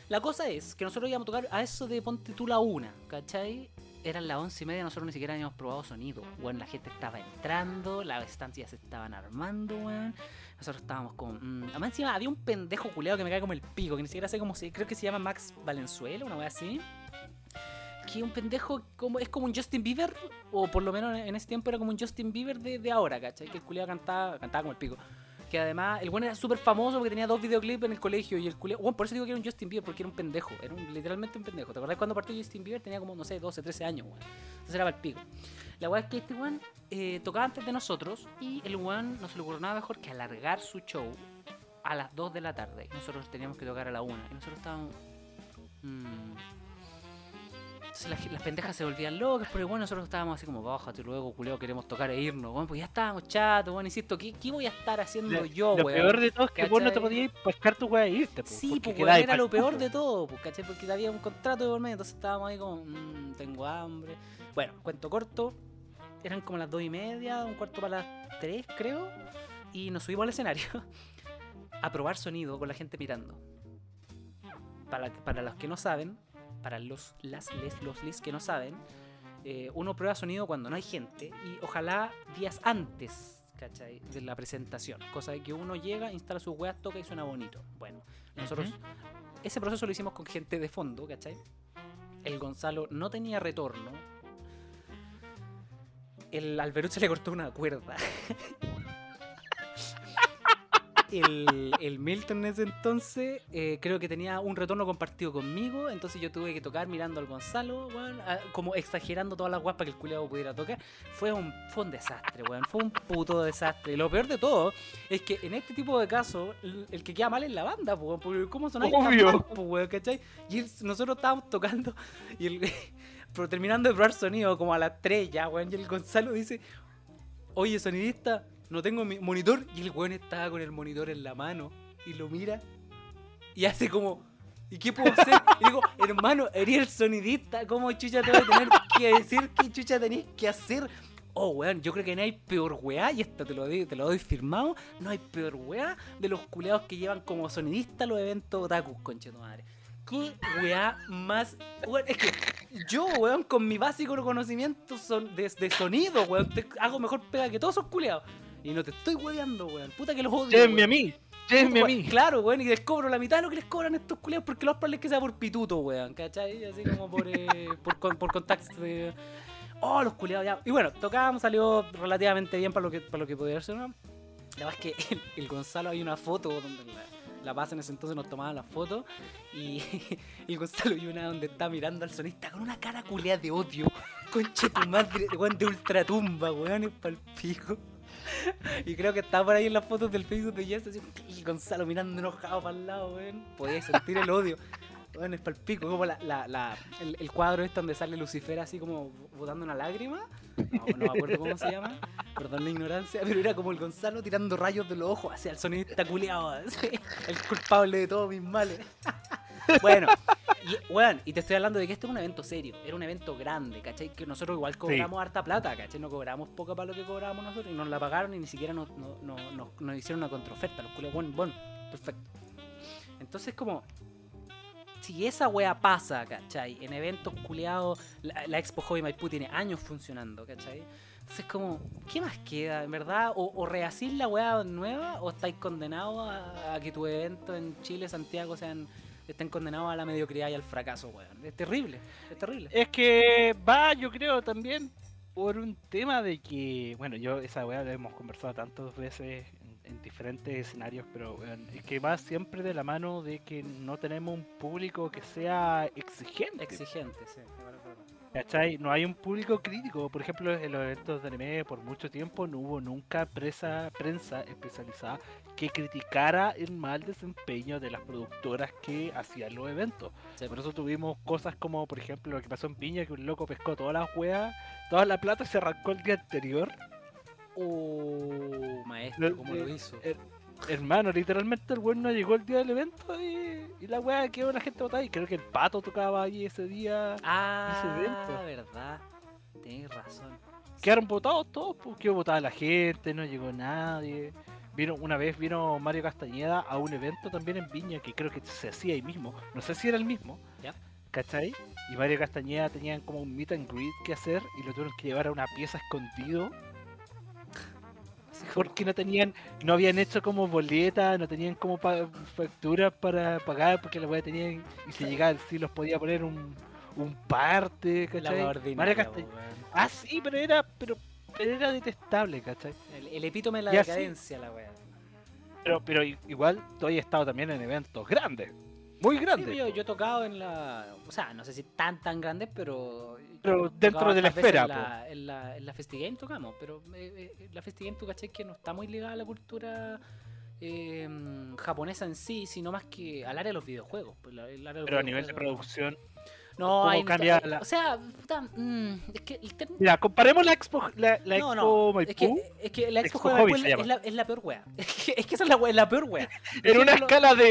La cosa es que nosotros íbamos a tocar a eso de ponte tú la una, ¿cachai? Eran las once y media, nosotros ni siquiera habíamos probado sonido. Bueno, la gente estaba entrando, las estancias se estaban armando, weón. Nosotros estábamos como. mm, Además, encima había un pendejo culeado que me cae como el pico, que ni siquiera sé cómo se. Creo que se llama Max Valenzuela, una wea así. Que un pendejo como, es como un Justin Bieber, o por lo menos en ese tiempo era como un Justin Bieber de, de ahora, ¿cachai? Que el culeado cantaba, cantaba como el pico. Que además, el bueno era súper famoso porque tenía dos videoclips en el colegio y el culeado. Bueno, por eso digo que era un Justin Bieber, porque era un pendejo. Era literalmente un pendejo. ¿Te acordás cuando partió Justin Bieber? Tenía como, no sé, 12, 13 años, weón. Entonces era para el pico. La weá es que este weón eh, tocaba antes de nosotros y el weón no se le ocurrió nada mejor que alargar su show a las 2 de la tarde. Nosotros teníamos que tocar a la 1. Y nosotros estábamos. mm. Entonces las, las pendejas se volvían locas, pero bueno, nosotros estábamos así como, bájate luego, culeo, queremos tocar e irnos, weón, pues ya estábamos chatos, bueno, insisto, ¿qué, qué voy a estar haciendo Lo, yo, lo weón? peor de todo es que vos no te ¿cachai? podías pescar tu weá e irte, po, Sí, porque pues era lo peor de todo, pues, ¿cachai? Porque había un contrato de por medio, entonces estábamos ahí como, "Mm, tengo hambre. Bueno, cuento corto, eran como las dos y media, un cuarto para las tres, creo, y nos subimos al escenario a probar sonido con la gente mirando. Para, para los que no saben, para los, las, les, los, lis que no saben, eh, uno prueba sonido cuando no hay gente y ojalá días antes, ¿cachai? De la presentación. Cosa de que uno llega, instala sus weas, toca y suena bonito. Bueno, nosotros ese proceso lo hicimos con gente de fondo, ¿cachai? El Gonzalo no tenía retorno. El Alberut se le cortó una cuerda. El, el Milton en ese entonces eh, creo que tenía un retorno compartido conmigo, entonces yo tuve que tocar mirando al Gonzalo, weón, a- como exagerando todas las guapas que el culiado pudiera tocar. Fue un, fue un desastre, weón, fue un puto desastre. Y lo peor de todo es que en este tipo de casos, el, el que queda mal es la banda, weón, porque ¿cómo sonáis tan Obvio. mal, po, weón, ¿cachai? Y nosotros estábamos tocando y el, pero terminando de probar sonido como a las 3 ya, weón, y el Gonzalo dice, oye, sonidista, no tengo mi monitor. Y el weón estaba con el monitor en la mano y lo mira y hace como, ¿y qué puedo hacer? Y digo, hermano, eres el sonidista, ¿cómo chucha te voy a tener que decir qué chucha tenés que hacer? Oh, weón, yo creo que no hay peor weá, y esto te lo, doy, te lo doy firmado, no hay peor weá de los culeados que llevan como sonidista los eventos otakus, conche madre. Qué weá más. weón, es que yo, weón, con mi básico conocimiento de, de sonido, weón, hago mejor pega que todos esos culeados. Y no te estoy weando, weón. Puta que los odio. Llévenme a mí, llévenme a mí. Claro, weón, y les cobro la mitad de lo que les cobran estos culeados porque los probable es que sea por pituto, weón, ¿cachai? Así como por, eh, por, con- por contacto de. Oh, los culeados ya. Y bueno, tocábamos, salió relativamente bien para lo que, para lo que podía ser, ¿no? La verdad es que el, el Gonzalo hay una foto donde la, la paz en ese entonces nos tomaban la foto y el Gonzalo y una donde está mirando al sonista con una cara culeada de odio. Conche tu madre, weón, de ultratumba, weón, es pa'l pico. Y creo que está por ahí en las fotos del Facebook de Jess, así, y Gonzalo mirando enojado para el lado, weón. Podías sentir el odio. Bueno, es palpico, como la, la, la- el, cuadro este donde sale Lucifer así como botando una lágrima. No, me acuerdo cómo se llama. Perdón la ignorancia, pero era como el Gonzalo tirando rayos de los ojos hacia el sonidista culiado. así, El culpable de todos mis males. Bueno, y, weón, y te estoy hablando de que este es un evento serio, era un evento grande, ¿cachai? Que nosotros igual cobramos harta plata, ¿cachai? No cobramos poca para lo que cobrábamos nosotros y nos la pagaron y ni siquiera nos, no- no- nos- nos hicieron una contraoferta. Los culiados, bueno, bueno, perfecto. Entonces, como, si esa wea pasa, ¿cachai? En eventos culiados, la, la Expo Hobby Maipú tiene años funcionando, ¿cachai? Entonces, como, ¿qué más queda, en verdad? O, o rehacís la wea nueva o estáis condenados a, a que tu evento en Chile, Santiago, sean estén condenados a la mediocridad y al fracaso, weón. Es terrible, es terrible. Es que va, yo creo, también por un tema de que, bueno, yo esa weá la hemos conversado tantas veces en, en diferentes escenarios, pero weón, es que va siempre de la mano de que no tenemos un público que sea exigente. Exigente, sí. ¿Cachai? No hay un público crítico. Por ejemplo, en los eventos de anime por mucho tiempo no hubo nunca presa, prensa especializada que criticara el mal desempeño de las productoras que hacían los eventos. Sí, Por eso tuvimos cosas como, por ejemplo, lo que pasó en Piña, que un loco pescó todas las weas, toda la plata y se arrancó el día anterior. Oh, maestro, ¿cómo lo eh, hizo? eh, Hermano, literalmente el weón no llegó el día del evento y, y la wea quedó la gente botada. Y creo que el pato tocaba ahí ese día. Ah, evento. verdad. Tienes razón. Quedaron votados todos, pues quedó votada la gente, no llegó nadie. Vino, una vez vino Mario Castañeda a un evento también en Viña que creo que se hacía ahí mismo. No sé si era el mismo. Ya. ¿Cachai? Y Mario Castañeda tenían como un meet and greet que hacer y lo tuvieron que llevar a una pieza escondido porque no tenían, no habían hecho como boleta, no tenían como pa- facturas para pagar porque la weá tenían y si llegaba sí los podía poner un, un parte, ¿cachai? ordinaria. Ah, sí, pero era, pero, pero era detestable, ¿cachai? el, el epítome de la decadencia, la wea. Pero, pero igual todavía he estado también en eventos grandes, muy Sí, grandes. yo, yo he tocado en la. O sea, no sé si tan tan grandes, pero. Pero dentro de la esfera, En la, en la, en la FestiGame tocamos, pero eh, eh, la FestiGame, tú caché que no está muy ligada a la cultura eh, japonesa en sí, sino más que al área de los videojuegos. pues, la- el área de los Pero a nivel de producción. No, ¿cómo hay. cambia la- O sea, puta, mm, es que el término. Mira, comparemos la Expo, la, la No, Expo no, Maipú es que, es que la Expo, Expo Maipú es, llama. la, es la peor wea. Es que, es que esa es la, wea- la peor wea. en una escala de,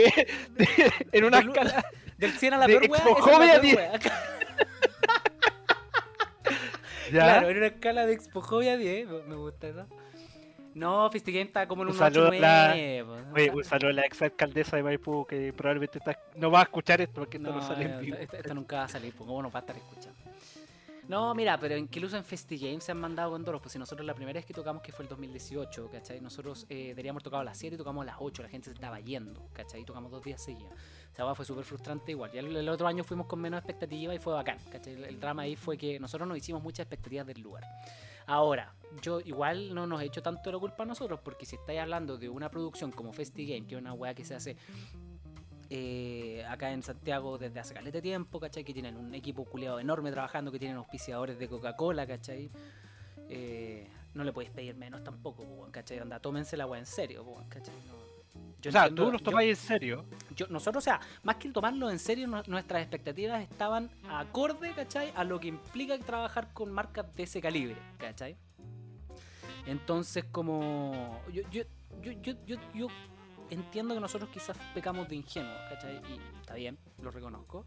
de- en una del- escala Del 100 a la de peor wea. Expo esa es Hobby la a peor 10. wea. ya Claro, en una escala de Expo Hobby a 10, me me gusta eso. No, Fistigame está como en Un un saludo 8 a la- 9. po, o Oye, un saludo a la ex alcaldesa de Maipú que probablemente está, no va a escuchar esto porque no, No, sale en vivo. esto, esto nunca va a salir, porque cómo nos va a estar escuchando. No, mira, pero incluso en FestiGames se han mandado con doros. Pues si nosotros la primera vez que tocamos, que fue el 2018, ¿cachai? Nosotros eh, deberíamos haber tocado a las 7 y tocamos a las 8. La gente se estaba yendo, ¿cachai? Y tocamos dos días seguidos. O sea, fue súper frustrante igual. Y el, el otro año fuimos con menos expectativa y fue bacán, ¿cachai? El, el drama ahí fue que nosotros nos hicimos muchas expectativas del lugar. Ahora, yo igual no nos he hecho tanto la culpa a nosotros, porque si estáis hablando de una producción como FestiGame, que es una weá que se hace eh, acá en Santiago desde hace caleta de tiempo, ¿cachai? Que tienen un equipo culeado enorme trabajando, que tienen auspiciadores de Coca-Cola, ¿cachai? Eh, no le podéis pedir menos tampoco, ¿cachai? Anda, tómense la weá en serio, ¿cachai? No- yo o sea, entiendo- tú los tomáis en serio. yo- nosotros, o sea, más que tomarlo en serio, nu- nuestras expectativas estaban acorde, ¿cachai? A lo que implica trabajar con marcas de ese calibre, ¿cachai? Entonces, como. Yo, yo, yo, yo, yo, yo entiendo que nosotros quizás pecamos de ingenuos, ¿cachai? Y está bien, lo reconozco.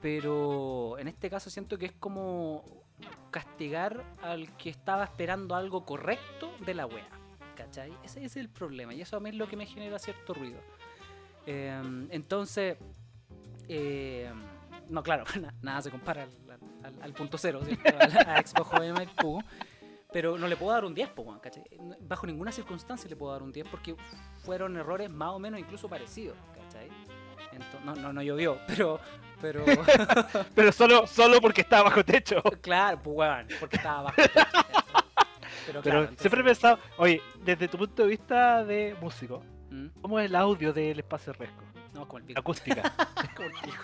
Pero en este caso siento que es como castigar al que estaba esperando algo correcto de la wea, ¿cachai? Ese, es el problema y eso a mí es lo que me genera cierto ruido. Eh, entonces, eh, no, claro, na- nada se compara al, al- al punto cero, ¿cierto? a, a Expo Maipú, pero no le puedo dar un 10, po, weón, ¿cachai? Bajo ninguna circunstancia le puedo dar un 10 porque fueron errores más o menos incluso parecidos, ¿cachai? No, no, no llovió, pero, pero Pero solo, solo porque estaba bajo techo. claro, pues weón, porque estaba bajo. techo. Pero, Pero claro, entonces- siempre he pensado, oye, desde tu punto de vista de músico, ¿Mm? ¿cómo es el audio del espacio resco? No, como el pico. Acústica. como el pico.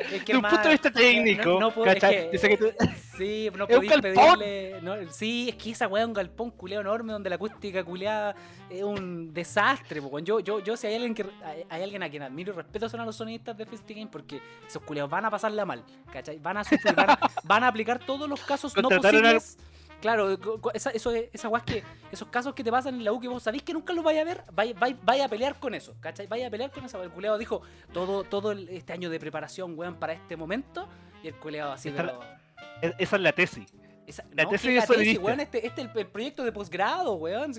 Es De un más- punto de vista técnico, no que- que tú- Sí, no ¡Es un podéis pedirle. no, sí, es que esa weá es un galpón culeado enorme donde la acústica culeada es un desastre. po. Yo, yo, yo, si hay alguien que hay, hay alguien a quien admiro y respeto son a los sonistas de FestiGame porque esos culeados van a pasarla mal, ¿cachai? Van a sufrir, van a, van a aplicar todos los casos no Contrataron al- posibles. Claro, co- esa, eso, es- esa que esos casos que te pasan en la U que vos sabéis que nunca los vaya a ver, vaya, vaya, vaya a pelear con eso, ¿cachai? Vaya a pelear con eso. El culeado dijo todo, todo este año de preparación, weón, para este momento. Y el culeado así, Está- pero. E- Esa es la tesis. Esa, La no, tesis la tesis, sonidista. weón, este, este es el, el proyecto de posgrado, weón.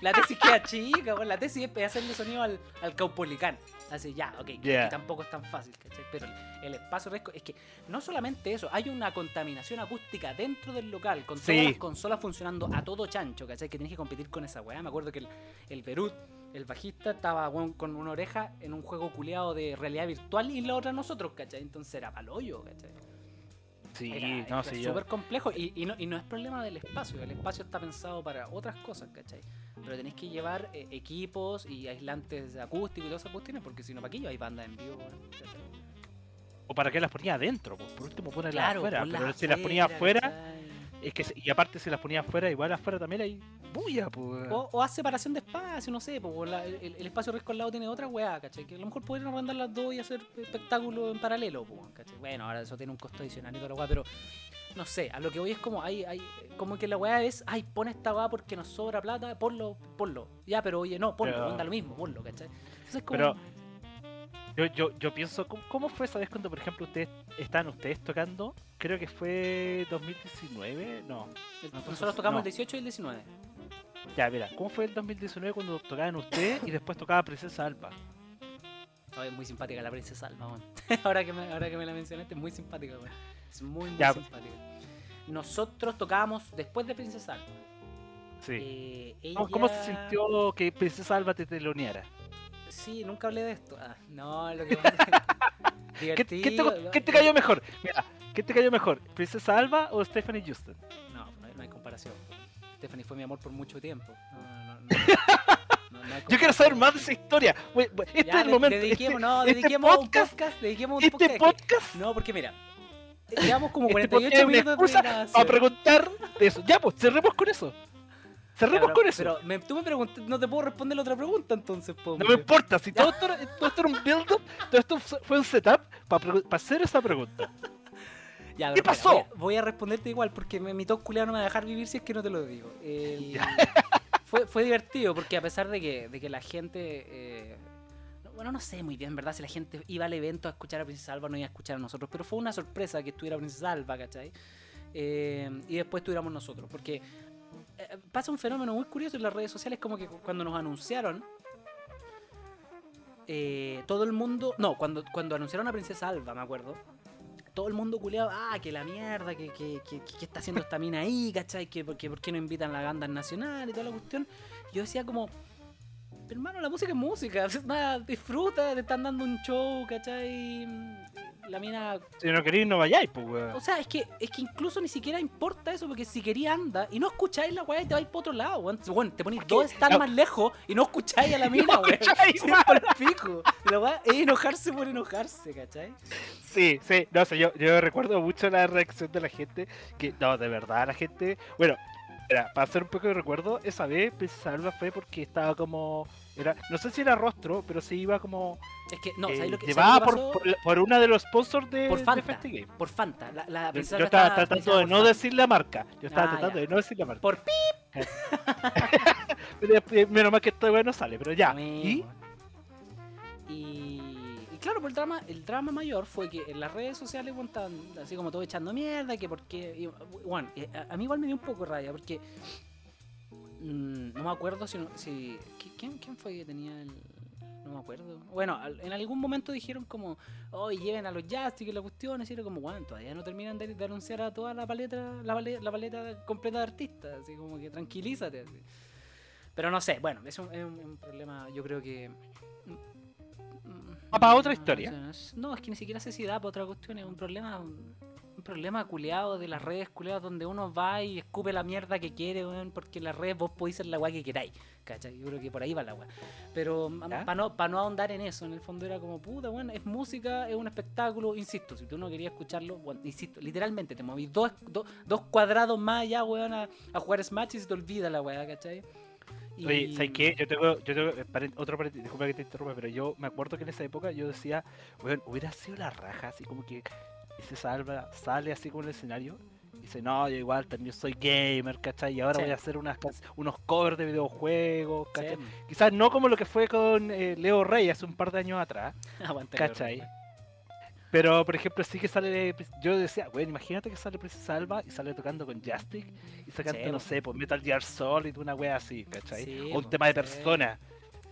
La tesis queda chica, weón. La tesis es hacerle sonido al, al caupolicán. Así, ya, ok. que tampoco es tan fácil, ¿cachai? Pero el, el espacio resco es que no solamente eso, hay una contaminación acústica dentro del local, con todas Sí. las consolas funcionando a todo chancho, ¿cachai? Que tenés que competir con esa weá. Me acuerdo que el, el Berut, el bajista, estaba weón, con una oreja en un juego culeado de realidad virtual y la otra nosotros, ¿cachai? Entonces era paloyo, ¿cachai? Sí, Era- no yo. súper complejo y, y no, y no es problema del espacio, el espacio está pensado para otras cosas, ¿cachai? Pero tenéis que llevar eh, equipos y aislantes acústicos y todas esas cuestiones, porque si no, ¿para qué hay bandas en vivo? ¿cachai? O para qué las ponía adentro, pues, por último ponela Claro, afuera. Pero si las ponía afuera, ¿cachai? Es que se- y aparte si las ponía afuera, igual afuera también hay bulla, pues. O, o haz separación de espacio, no sé, pues, el, el espacio riesgo al lado tiene otra weá, ¿cachai? Que a lo mejor podrían arrendar las dos y hacer espectáculo en paralelo, pues, ¿cachai? Bueno, ahora eso tiene un costo adicional y toda la weá, pero no sé, a lo que voy es como, hay, hay, como que la weá es, ay, pon esta weá porque nos sobra plata, ponlo, ponlo. Ya, pero oye, no, ponlo, Pero- onda lo mismo, ponlo, ¿cachai? Entonces como, Pero- Yo, yo, yo pienso, ¿cómo, cómo fue esa vez cuando, por ejemplo, ustedes estaban ustedes tocando? Creo que fue 2019, no. el- nosotros tocamos no. el 18 y el 19. Ya, mira, ¿cómo fue el 2019 cuando tocaban ustedes y después tocaba Princesa Alba? Es muy simpática la princesa Alma, weón. ahora, que me, ahora que me la mencionaste, es muy simpática, weón. Es muy, muy Ya. simpática. Nosotros tocábamos después de Princesa Alba. Sí. Eh, ¿Cómo, cómo se sintió que Princesa Alba te teloneara? Sí, nunca hablé de esto. Ah, no, lo que ¿Qué, qué te, qué te cayó mejor? Mira, ¿qué te cayó mejor? ¿Princesa Alba o Stephanie Houston? No, no hay, no hay comparación. Stephanie fue mi amor por mucho tiempo. No, no, Yo quiero saber más de esa historia. Este Ya, es el momento. Dediquemos, este, no, este dediquemos un podcast- podcast. Dediquemos un este podcast. podcast No, porque mira, llevamos como Este 48 podcast es una minutos de para preguntar de eso. Ya, pues, cerremos con eso. Cerremos con eso. Pero me- tú me preguntas, no te puedo responder la otra pregunta entonces, po, no me importa, si todo esto, era, todo esto era un build-up, todo esto fue un setup para hacer esa pregunta. Ya, ¿Qué pasó? voy, a, voy a responderte igual porque me- mi top culiao no me va a dejar vivir si es que no te lo digo. El- fue, fue divertido porque a pesar de que, de que la gente... eh, no- bueno, no sé muy bien, ¿verdad? Si la gente iba al evento a escuchar a Princesa Alba, no iba a escuchar a nosotros. Pero fue una sorpresa que estuviera Princesa Alba, ¿cachai? Eh, y después estuviéramos nosotros. Porque eh, pasa un fenómeno muy curioso en las redes sociales, como que cu- cuando nos anunciaron... eh, todo el mundo... No, cuando, cuando anunciaron a Princesa Alba, me acuerdo todo el mundo culeado, ah, que la mierda, que, que, que, que está haciendo esta mina ahí, ¿cachai? Que, porque, ¿Por qué no invitan a la banda nacional y toda la cuestión? Yo decía como, hermano, la música es música, nada, disfruta, te están dando un show, ¿cachai? La mina... Si no queréis, no vayáis, pues, weón. O sea, es que, es que incluso ni siquiera importa eso, porque si quería anda y no escucháis la weá y te vais para otro lado, weón. Weón, te ponéis ¿Por dos No. más lejos y no escucháis a la mina, weón. escucháis, Sí, pa'l pico. La weá es enojarse por enojarse, ¿cachai? Sí, sí, no sé, yo, yo recuerdo mucho la reacción de la gente, que no, de verdad, la gente, bueno, era, para hacer un poco de recuerdo, esa vez Princesa Alba fue porque estaba como, era, no sé si era rostro, pero se iba como, Es que, no, eh, ¿sabes lo que, llevada ¿sabes lo que por, pasó? por, por una de los sponsors de, Por de Fanta. Festigame. Por Fanta. La, la Yo, estaba tratando de no Fanta. decir la marca, yo estaba Ah, tratando ya. de no decir la marca. Por pi. Pero después, Menos mal que esto bueno sale, pero ya, y. Y, claro, pues el drama, el drama mayor fue que en las redes sociales bueno, estaban así como todo echando mierda, que porque. y, bueno, eh, a, a mí igual me dio un poco de rabia, porque. Mm, no me acuerdo si. no- si ¿qui- ¿quién, ¿Quién fue que tenía el.? No me acuerdo. Bueno, en algún momento dijeron como, hoy lleven a los Justice y la cuestión, y era como, bueno, todavía no terminan de, de anunciar a toda la paleta, la, pale- la paleta completa de artistas, así como que tranquilízate. así. Pero no sé, bueno, es un, es un- problema, yo creo que... mm, Va para otra historia. No, no es que ni siquiera sé si da para otra cuestión, es un problema, problema culeado de las redes culeadas donde uno va y escupe la mierda que quiere, weón, porque en las redes vos podéis ser la weá que queráis, ¿cachai? Yo creo que por ahí va la weá. Pero ¿Ya? para no, pa no ahondar en eso, en el fondo era como, puta, weón, es música, es un espectáculo, insisto, si tú no querías escucharlo, bueno, insisto, literalmente te moví dos, dos, dos cuadrados más allá, weón, a, a jugar Smash y se te olvida la weá, ¿cachai? Y- Oye, ¿sabes qué? Yo tengo, yo tengo, eh, otro paréntesis, disculpa que te interrumpa, pero yo me acuerdo que en esa época yo decía, weón, hubiera sido la raja, así como que ese salva, sale así como en el escenario, y dice, no, yo igual también soy gamer, ¿cachai? Y ahora Sí. voy a hacer unas, unos covers de videojuegos, Sí, ¿cachai? Quizás no como lo que fue con eh, Leo Rey hace un par de años atrás, aguanta, ¿cachai? Pero, por ejemplo, sí que sale. Yo decía, bueno, imagínate que sale Princesa Alba y sale tocando con Justic y sacando, Sí, no sé, pues Metal Gear Solid, una wea así, ¿cachai? O un tema de persona,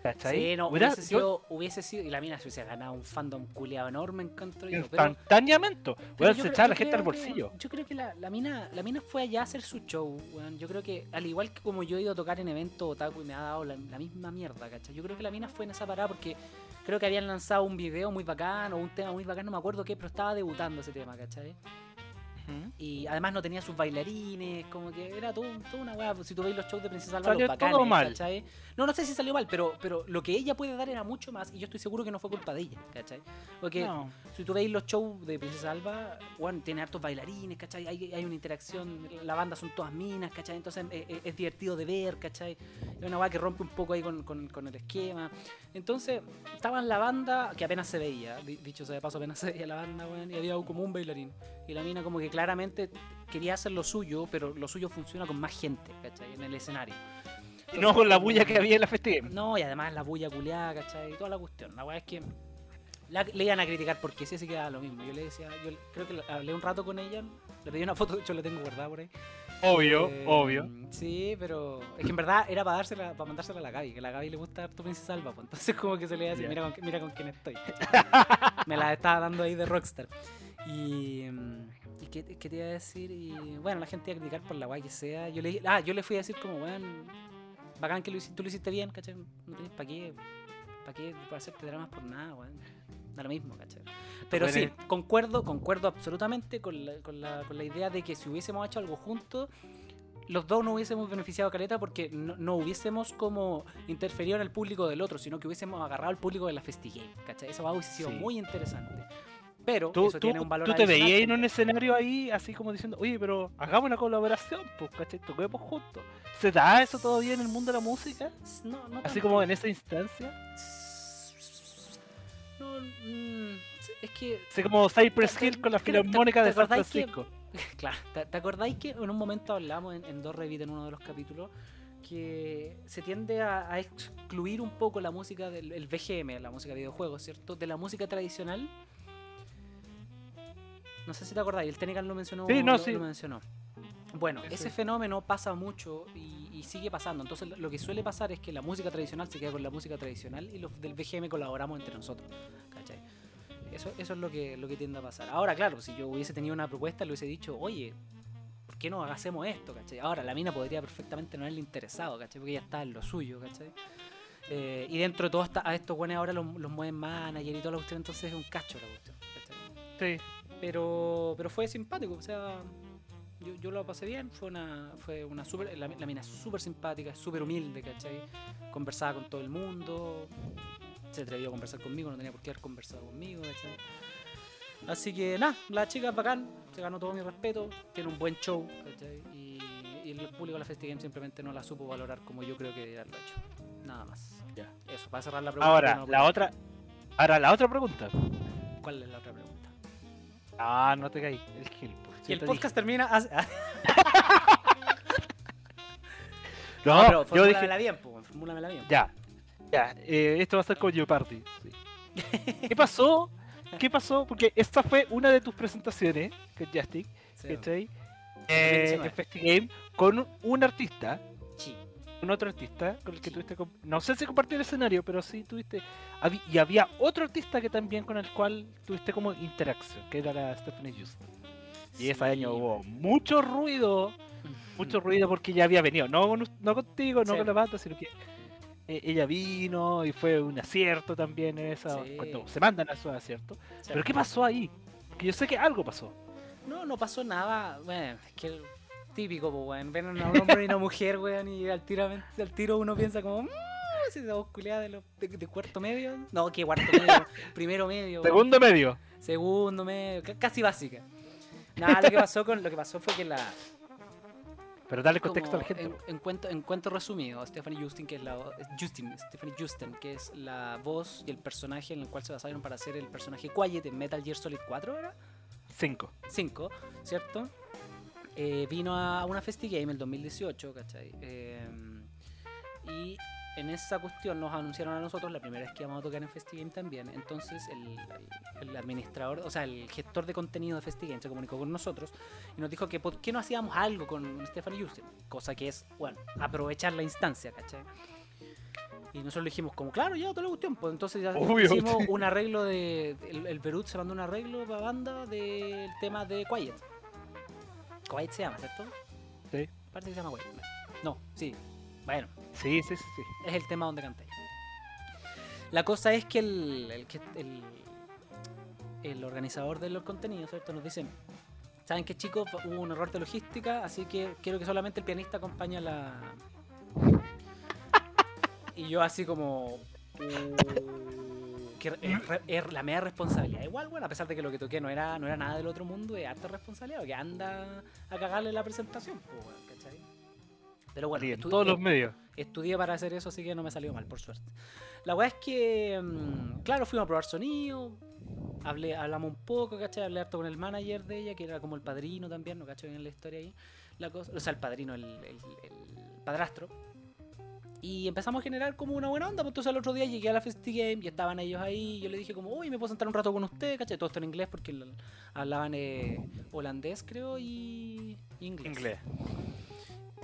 ¿cachai? Sí, no, hubiese, sido, hubiese sido, y la mina se hubiese ganado un fandom culiado enorme, yo, pero, instantáneamente, yo se echaba la gente al que- bolsillo. yo creo que la, la mina la mina fue allá a hacer su show, weón. Yo creo que, al igual que como yo he ido a tocar en eventos otaku y me ha dado la, la misma mierda, ¿cachai? Yo creo que la mina fue en esa parada porque creo que habían lanzado un video muy bacán o un tema muy bacán, no me acuerdo qué, pero estaba debutando ese tema, ¿cachai? Y además no tenía sus bailarines, como que era todo, toda una weá. Si tú veis los shows de Princesa Alba, Salió los todo mal. ¿cachai? No, no sé si salió mal, pero, pero lo que ella puede dar era mucho más. Y yo estoy seguro que no fue culpa de ella, ¿cachai? Porque No. si tú veis los shows de Princesa Alba, bueno, tiene hartos bailarines, ¿cachai? Hay, hay una interacción, la banda son todas minas, ¿cachai? Entonces es, es- es divertido de ver, ¿cachai? Es una weá que rompe un poco ahí con, con- con el esquema. Entonces, estaba en la banda, que apenas se veía, di- dicho sea de paso, apenas se veía la banda, weón, y había como un bailarín. Y la mina como que claramente quería hacer lo suyo, pero lo suyo funciona con más gente, ¿cachai? En el escenario. Y no con la bulla que había en la festival. No, y además la bulla culiada, ¿cachai? Y toda la cuestión. La weá es que la- le iban a criticar porque sí, sí quedaba lo mismo. Yo le decía, yo creo que hablé un rato con ella, le pedí una foto, de hecho la tengo guardada por ahí. Obvio, Eh, obvio. Sí, pero es que en verdad era para dársela, para mandársela a la Gaby, que a la Gaby le gusta tu princesa Alba, pues. entonces como que se le iba a decir, con, mira con quién estoy. Me la estaba dando ahí de Rockstar. Y, mm, ¿y qué, qué te iba a decir? Y bueno, la gente iba a criticar por la guay que sea. Yo le, ah, yo le fui a decir como, weón, bacán que lo hiciste, tú lo hiciste bien, ¿cachai? No tenés para qué, para qué para hacerte dramas por nada, weón. Da lo mismo, ¿cachai? Pero sí, Bueno, concuerdo, concuerdo absolutamente con la, con, la, con la idea de que si hubiésemos hecho algo juntos, los dos no hubiésemos beneficiado a Caleta porque no, no hubiésemos como interferido en el público del otro, sino que hubiésemos agarrado al público de la FestiGame, ¿cachai? Eso hubiese sido Sí. muy interesante. Pero Tú, eso tú, tiene un valor tú te veías en un escenario ahí, así como diciendo, oye, pero hagamos una colaboración, pues, ¿cachai? Toquemos juntos. ¿Se da eso todavía en el mundo de la música? No, no Así como en esa instancia. No, mm, es que Así como Cypress ¿Te- Hill con la Filarmónica de San acordáis que- Francisco. Claro, ¿te, te acordáis que en un momento hablamos en, en dos Revit en uno de los capítulos que se tiende a, a excluir un poco la música del el VGM, la música de videojuegos, ¿cierto? De la música tradicional. No sé si te acordáis, el Tenecan lo mencionó. Sí, no, lo, sí. lo mencionó. Bueno, Sí, ese fenómeno pasa mucho y, y sigue pasando. Entonces lo que suele pasar es que la música tradicional se queda con la música tradicional y los del VGM colaboramos entre nosotros. ¿Cachai? Eso, eso es lo que, lo que tiende a pasar. Ahora, claro, si yo hubiese tenido una propuesta, le hubiese dicho, oye, ¿por qué no hacemos esto? ¿cachai? Ahora, la mina podría perfectamente no haberle interesado, ¿cachai? Porque ella está en lo suyo, ¿cachai? Eh, y dentro de todo a estos buenos ahora los, los mueven manager y toda la cuestión, entonces es un cacho la cuestión, ¿cachai? Sí. Pero, pero fue simpático, o sea, yo, yo lo pasé bien, fue una, fue una super, la, la mina es súper simpática, súper humilde, ¿cachai? Conversaba con todo el mundo, se atrevió a conversar conmigo, no tenía por qué haber conversado conmigo, ¿cachai? Así que nada, la chica es bacán, se ganó todo mi respeto, tiene un buen show, ¿cachai? Y, y el público de la FestiGame simplemente no la supo valorar como yo creo que debería haberlo hecho. Nada más. Ya. Eso, para cerrar la pregunta. Ahora, no, la otra. Ahora, la otra pregunta. ¿Cuál es la otra pregunta? Ah, no te caí. El Gil. pues, Y el te podcast termina. hace-. No, No, pero yo dije. bien, pues, formúlamela bien. Ya. Ya. eh, esto va a ser con Jeopardy. sí. ¿Qué pasó? ¿Qué pasó? Porque esta fue una de tus presentaciones, que Justic, Sí, ¿cachai? Eh, 2019. en FestiGame con un, artista, otro artista con el que tuviste. No sé si compartió el escenario, pero sí tuviste. Y había otro artista que también con el cual tuviste como interacción, que era la Stephanie Houston. Y ese Sí. año hubo mucho ruido, mucho ruido porque ella había venido, no, no contigo, no Sí. con la banda, sino que eh, ella vino y fue un acierto también en esa, Sí. cuando se mandan a esos aciertos. Sí. Pero ¿qué pasó ahí? Porque yo sé que algo pasó. No, no pasó nada. Bueno, es que típico, pues, weón. Ven a un hombre y una mujer, weón, y al tiro, al tiro uno piensa como, mmm, dos culiadas de, los- de, de cuarto medio. No, que cuarto medio, primero medio. weón. Segundo medio. Segundo medio, ca- casi básica. Nada, lo que pasó con, lo que pasó fue que la, Pero dale contexto a la gente. En, en cuento, en cuento resumido, Stephanie Justin, que es la Justin, Stephanie Justin, que es la voz y el personaje en el cual se basaron para hacer el personaje Quiet en Metal Gear Solid 4, ¿era? Cinco. 5, ¿cierto? Eh, vino a una FestiGame el 2018, ¿cachai? Eh, y en esa cuestión nos anunciaron a nosotros la primera vez que íbamos a tocar en FestiGame también. Entonces el, el- el administrador, o sea, el gestor de contenido de FestiGame se comunicó con nosotros y nos dijo que por qué no hacíamos algo con Stephanie Justin. Cosa que es, bueno, aprovechar la instancia, ¿cachai? Y nosotros le dijimos como, claro, ya, toda la cuestión. Pues entonces ya Obvio, hicimos un arreglo de... El, el se mandó un arreglo para banda del tema de Quiet. Quiet se llama, ¿cierto? Sí. Parece que se llama Quiet. No, sí. Bueno, Sí, sí, sí, sí. es el tema donde canté. La cosa es que el, el, el, el organizador de los contenidos, ¿cierto? Nos dice, ¿saben qué chicos? Hubo un error de logística, así que quiero que solamente el pianista acompañe a la... Y yo así como... "Uh, que es, re- la media responsabilidad. Igual, bueno, a pesar de que lo que toqué no era, no era nada del otro mundo, es harta responsabilidad, que anda a cagarle la presentación, pues, ¿cachai? Pero bueno, Sí, en estu- todos eh, los medios. Estudié para hacer eso, así que no me salió mal, por suerte. La weá es que, mm, claro, fuimos a probar sonido, hablé, hablamos un poco, ¿cachai? Hablé harto con el manager de ella, que era como el padrino también, ¿no cachai? En la historia ahí. La cosa, o sea, el padrino, el, el- el padrastro. Y empezamos a generar como una buena onda, pues entonces el otro día llegué a la FestiGame y estaban ellos ahí, y yo le dije como, uy, ¿me puedo sentar un rato con usted? ¿Cachai? Todo esto en inglés porque hablaban eh, holandés, creo, y inglés. Inglés.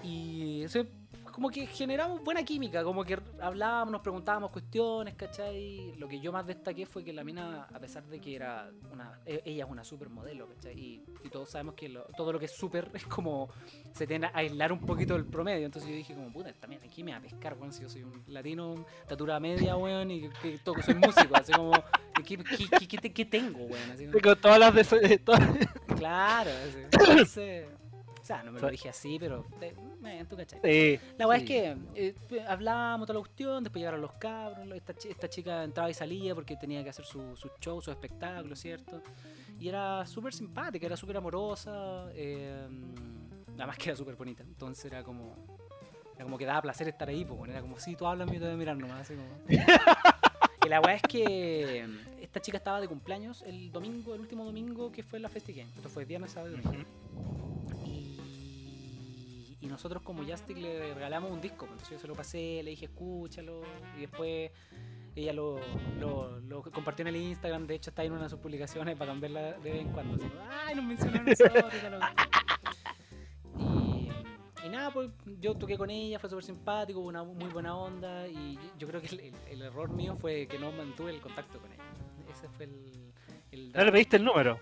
Y eso, como que generamos buena química, como que hablábamos, nos preguntábamos cuestiones, ¿cachai? Lo que yo más destaqué fue que la mina, a pesar de que era una. e- Ella es una supermodelo, ¿cachai? Y, y todos sabemos que lo- todo lo que es super es como. Se tiende a aislar un poquito del promedio. Entonces yo dije, como, puta, también aquí me va a pescar, weón, si yo soy un latino, estatura media, weón, y que, toco, soy músico, así como. ¿Qué, qué, qué- qué te- qué tengo, weón? Así como- Con todas las de. todas- Claro, así. Entonces, o sea, no me lo dije así, pero eh, eh, tú cachai. Sí, La weá sí. es que eh, hablábamos toda la cuestión, después llegaron los cabros, esta, chi- esta chica entraba y salía porque tenía que hacer su, su show, su espectáculo, ¿cierto? Y era súper simpática, era súper amorosa, eh, además que era súper bonita, entonces era como... Era como que daba placer estar ahí, pues, bueno, era como, si tú hablas, yo te voy a mirar nomás, así como... Y la weá es que esta chica estaba de cumpleaños el domingo, el último domingo que fue la FestiGame. Esto fue viernes, sábado y domingo. Y nosotros como Jastic le regalamos un disco, entonces yo se lo pasé, le dije escúchalo y después ella lo, lo, lo compartió en el Instagram, de hecho está en una de sus publicaciones para cambiarla de vez en cuando. así, Ay, nos nosotros. y y, nada, pues yo toqué con ella, fue súper simpático, una muy buena onda y yo creo que el, el- el error mío fue que no mantuve el contacto con ella. Ese fue el... el No le pediste el número.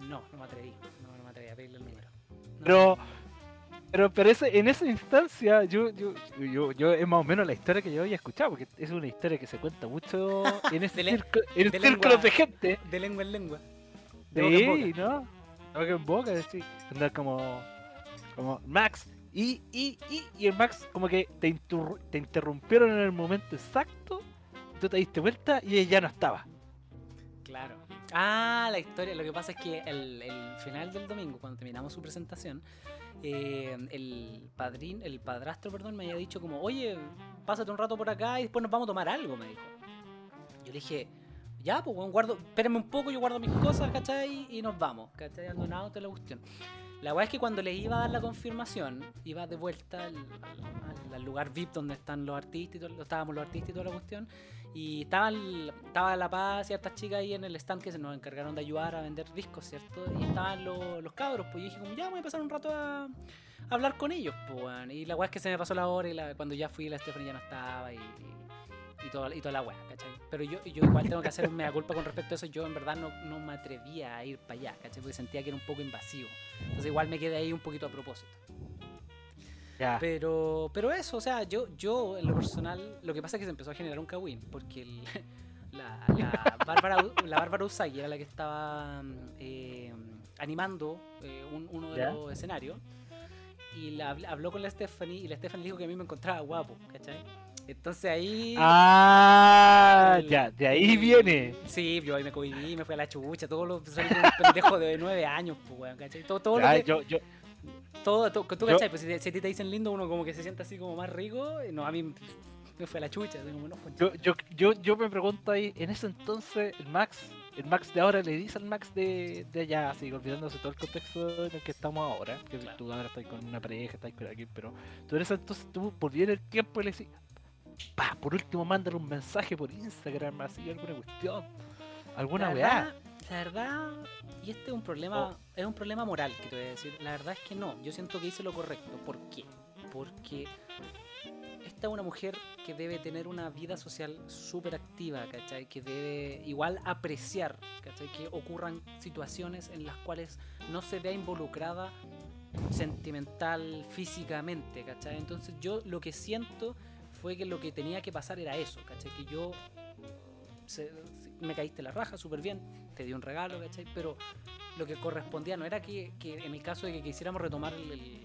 no, no me atreví, no, no me atreví a pedirle el número. No. Pero, pero, pero ese, en esa instancia, yo, yo, yo, yo es más o menos la historia que yo había escuchado, porque es una historia que se cuenta mucho en ese círculo, en de círculos lengua. de gente. De lengua en lengua. De boca en boca. Sí, ¿no? De boca en boca, sí. Andar como, como Max. Y, y, y, y el Max como que te, interru- te interrumpieron en el momento exacto. Tú te diste vuelta y ella ya no estaba. Claro. Ah, la historia. Lo que pasa es que el, final del domingo, cuando terminamos su presentación, eh, el padrín, el padrastro, perdón, me había dicho como, oye, pásate un rato por acá y después nos vamos a tomar algo, me dijo. Yo le dije, ya, pues, guardo, espérenme un poco, yo guardo mis cosas, ¿cachai? Y nos vamos, ¿cachai? Ando en auto, la cuestión. La weá es que cuando le iba a dar la confirmación, iba de vuelta al lugar VIP donde están los artistas y todo, estábamos los artistas y toda la cuestión. Y estaba, el- estaba La Paz y hartas chicas ahí en el stand que se nos encargaron de ayudar a vender discos, ¿cierto? Y estaban los, los cabros, pues yo dije como, ya voy a pasar un rato a, hablar con ellos, pues. Y la weá es que se me pasó la hora y la- cuando ya fui la Stephanie ya no estaba y, y, y toda, y toda la weá, ¿cachai? Pero yo, yo igual tengo que hacer un mea culpa con respecto a eso, yo en verdad no, no me atrevía a ir para allá, ¿cachai? Porque sentía que era un poco invasivo. Entonces igual me quedé ahí un poquito a propósito. Pero, pero eso, o sea, yo, yo en lo personal, lo que pasa es que se empezó a generar un cagüín, porque el- la, la Bárbara, la Bárbara Usagi era la que estaba eh, animando eh, un- uno de los escenarios. Y la, habl- habló con la Stephanie y la Stephanie dijo que a mí me encontraba guapo, ¿cachai? Entonces ahí... Ah, el- ya, de ahí viene. Sí, yo ahí me cohibí, me fui a la chucha, todo lo salí un pendejo de nueve años, pues, weón, ¿cachai? Todo, todo Ya, lo que, yo, yo, todo, todo- tú cachai, pues si, te- si a ti te dicen lindo, uno como que se siente así como más rico, no, a mí me fue a la chucha, como, no, yo, yo, yo, yo me pregunto ahí, en ese entonces, el Max, el Max de ahora le dice al Max de, de allá, así, olvidándose todo el contexto en el que estamos ahora, que Claro. tú ahora estás con una pareja, estás con alguien, pero tú en ese entonces tú volvías el tiempo y le decís, pa, por último mándale un mensaje por Instagram, así, alguna cuestión, alguna la weá. la verdad, y este es un problema, Oh. Es un problema moral que te voy a decir. La verdad es que no, yo siento que hice lo correcto. ¿Por qué? Porque esta es una mujer que debe tener una vida social súper activa, ¿cachai? Que debe igual apreciar, ¿cachai? Que ocurran situaciones en las cuales no se vea involucrada sentimental, físicamente, ¿cachai? Entonces yo lo que siento fue que lo que tenía que pasar era eso, ¿cachai? Que yo se- me caíste la raja súper bien, te di un regalo, ¿cachai? Pero lo que correspondía no era que, que en el caso de que quisiéramos retomar el, el-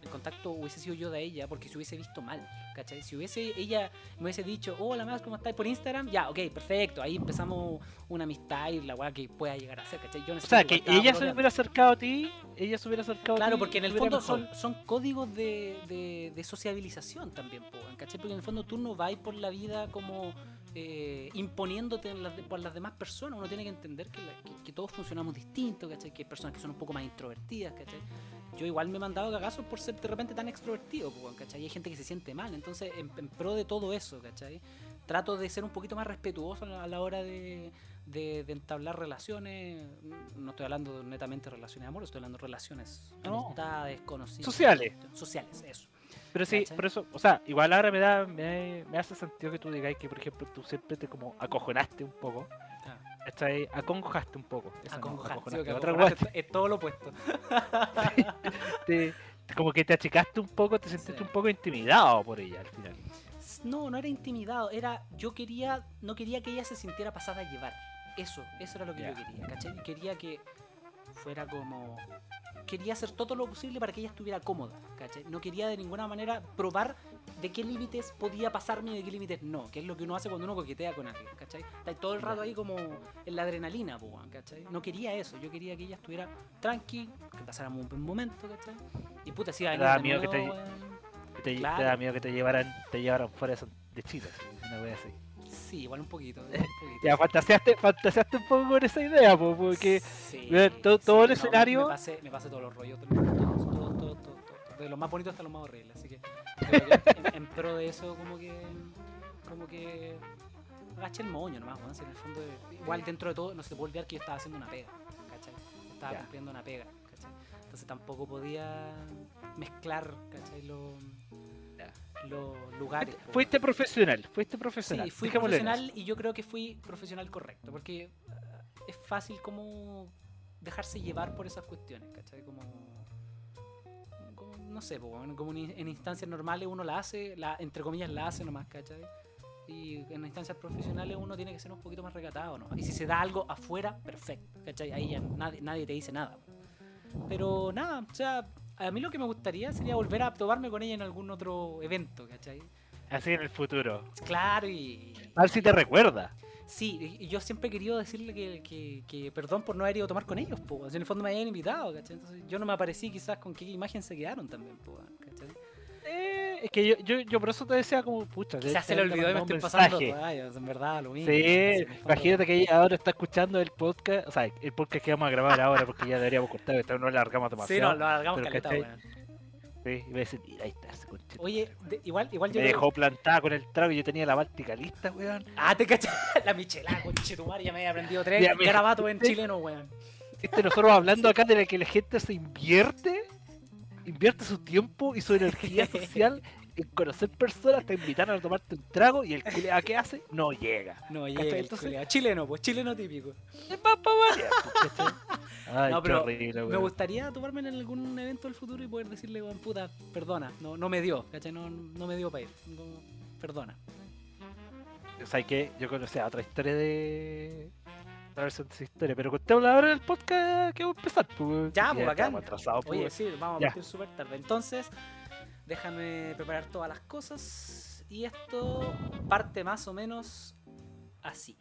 el contacto hubiese sido yo de ella, porque se hubiese visto mal, ¿cachai? Si hubiese ella me hubiese dicho, hola más, ¿cómo estás? Por Instagram, ya, ok, perfecto, ahí empezamos una amistad y la weá que pueda llegar a ser, ¿cachai? Yo O sea, que ella se hubiera acercado a ti, ella se hubiera acercado a ti. Claro, porque en el fondo son, son códigos de, de- de sociabilización también, ¿cachai? Porque en el fondo tú no vas por la vida como eh, imponiéndote en las de- por las demás personas. Uno tiene que entender que, la- que- que todos funcionamos distintos, ¿cachai? Que hay personas que son un poco más introvertidas, ¿cachai? Yo igual me he mandado cagazos por ser de repente tan extrovertido, weón, ¿cachai? Y hay gente que se siente mal. Entonces, en, en pro de todo eso, ¿cachai? Trato de ser un poquito más respetuoso a la, hora de, de- de entablar relaciones. No estoy hablando netamente de relaciones de amor, estoy hablando de relaciones, No. amistades, conocidos. Sociales. Sociales, eso. Pero sí, ¿Cachai? por eso, o sea, igual ahora me da, me, me hace sentido que tú digáis que, por ejemplo, tú siempre te como acojonaste un poco, ¿cachai? Acongojaste un poco. eso no, sí, Otra weá, es, todo lo opuesto. te- te- como que te achicaste un poco, te sentiste Sí. un poco intimidado por ella al final. No, no era intimidado, era yo quería, no quería que ella se sintiera pasada a llevar. Eso, eso era lo que yo quería, ¿cachai? Quería que fuera como quería hacer todo lo posible para que ella estuviera cómoda, ¿cachai? No quería de ninguna manera probar de qué límites podía pasarme y de qué límites no, que es lo que uno hace cuando uno coquetea con alguien, ¿cachai? Está todo el rato ahí como en la adrenalina, ¿cachai? No quería eso, yo quería que ella estuviera tranqui, que pasáramos un buen momento, ¿cachai? Y puta, si iba a Te venir de miedo que nuevo, te-. Que te, te Claro. da miedo que te llevaran, te llevaran fuera de, Chile, una wea así. Sí, igual un poquito, igual un poquito. Ya, fantaseaste, fantaseaste un poco con esa idea, po, porque Sí, todo- todo el escenario- Me, pasé, me pasé todos los rollos, de los más bonitos hasta los más horribles. Así que, en, en pro de eso, como que. Como que. Agaché el moño nomás, weón, si en el fondo. Igual dentro de todo, no se puede olvidar que yo estaba haciendo una pega, ¿cachai? Estaba Ya. cumpliendo una pega, ¿cachai? Entonces tampoco podía mezclar, ¿cachai? Ya. Los lugares. po. fuiste profesional, fuiste profesional. Sí, fui profesional y yo creo que fui profesional correcto, porque ah, es fácil como dejarse llevar por esas cuestiones, ¿cachai? Como, como, no sé, como en instancias normales uno la hace, la, entre comillas la hace nomás, ¿cachai? Y en instancias profesionales uno tiene que ser un poquito más recatado, ¿no? Y si se da algo afuera, perfecto, ¿cachai? Ahí ya nadie, nadie te dice nada. Pero nada, o sea, a mí lo que me gustaría sería volver a tomarme con ella en algún otro evento, ¿cachai? Así en el futuro. Claro, y, A ver si te recuerda. Sí, y yo siempre he querido decirle que, que- que perdón por no haber ido a tomar con ellos, po. en el fondo me habían invitado, ¿cachai? Entonces yo no me aparecí quizás con qué imagen se quedaron también, po, ¿cachai? Eh, es que yo, yo, yo por eso te decía como, pucha, Quizás se le olvidó y me estoy pasando rayos, en verdad, lo mismo. Sí, imagínate que ella ahora está escuchando el podcast, o sea, el podcast que vamos a grabar ahora porque ya deberíamos cortar, no lo alargamos Sí, demasiado. no, lo alargamos caleta, weón. Sí, y decir, mira, ahí está ese conchito. Oye, de- igual, igual yo me dejó plantada con el trago y yo tenía la báltica lista, weón. Ah, te cachai, la michelada, conche tu madre, ya me había aprendido tres garabatos en sí. chileno, weón. Este, nosotros hablando acá de la que la gente se invierte, invierte su tiempo y su energía social en conocer personas, te invitan a tomarte un trago y el culeado que hace no llega. No, ¿Cachai? llega Entonces- culiao. Chileno, pues, chileno típico. Ay, No, qué pero horrible, Me gustaría tomarme en algún evento del futuro y poder decirle, weón, puta, perdona, no, no me dio, ¿cachai? No, no me dio para ir. No, perdona. O sea, que yo conocía otra historia de. Otra versión de esa historia. Pero contémosla ahora en el podcast que vamos a empezar. Pues, Ya, pues, bacán. estamos atrasados, Oye, pues. sí, vamos a partir súper tarde. Entonces, déjame preparar todas las cosas. Y esto parte más o menos así.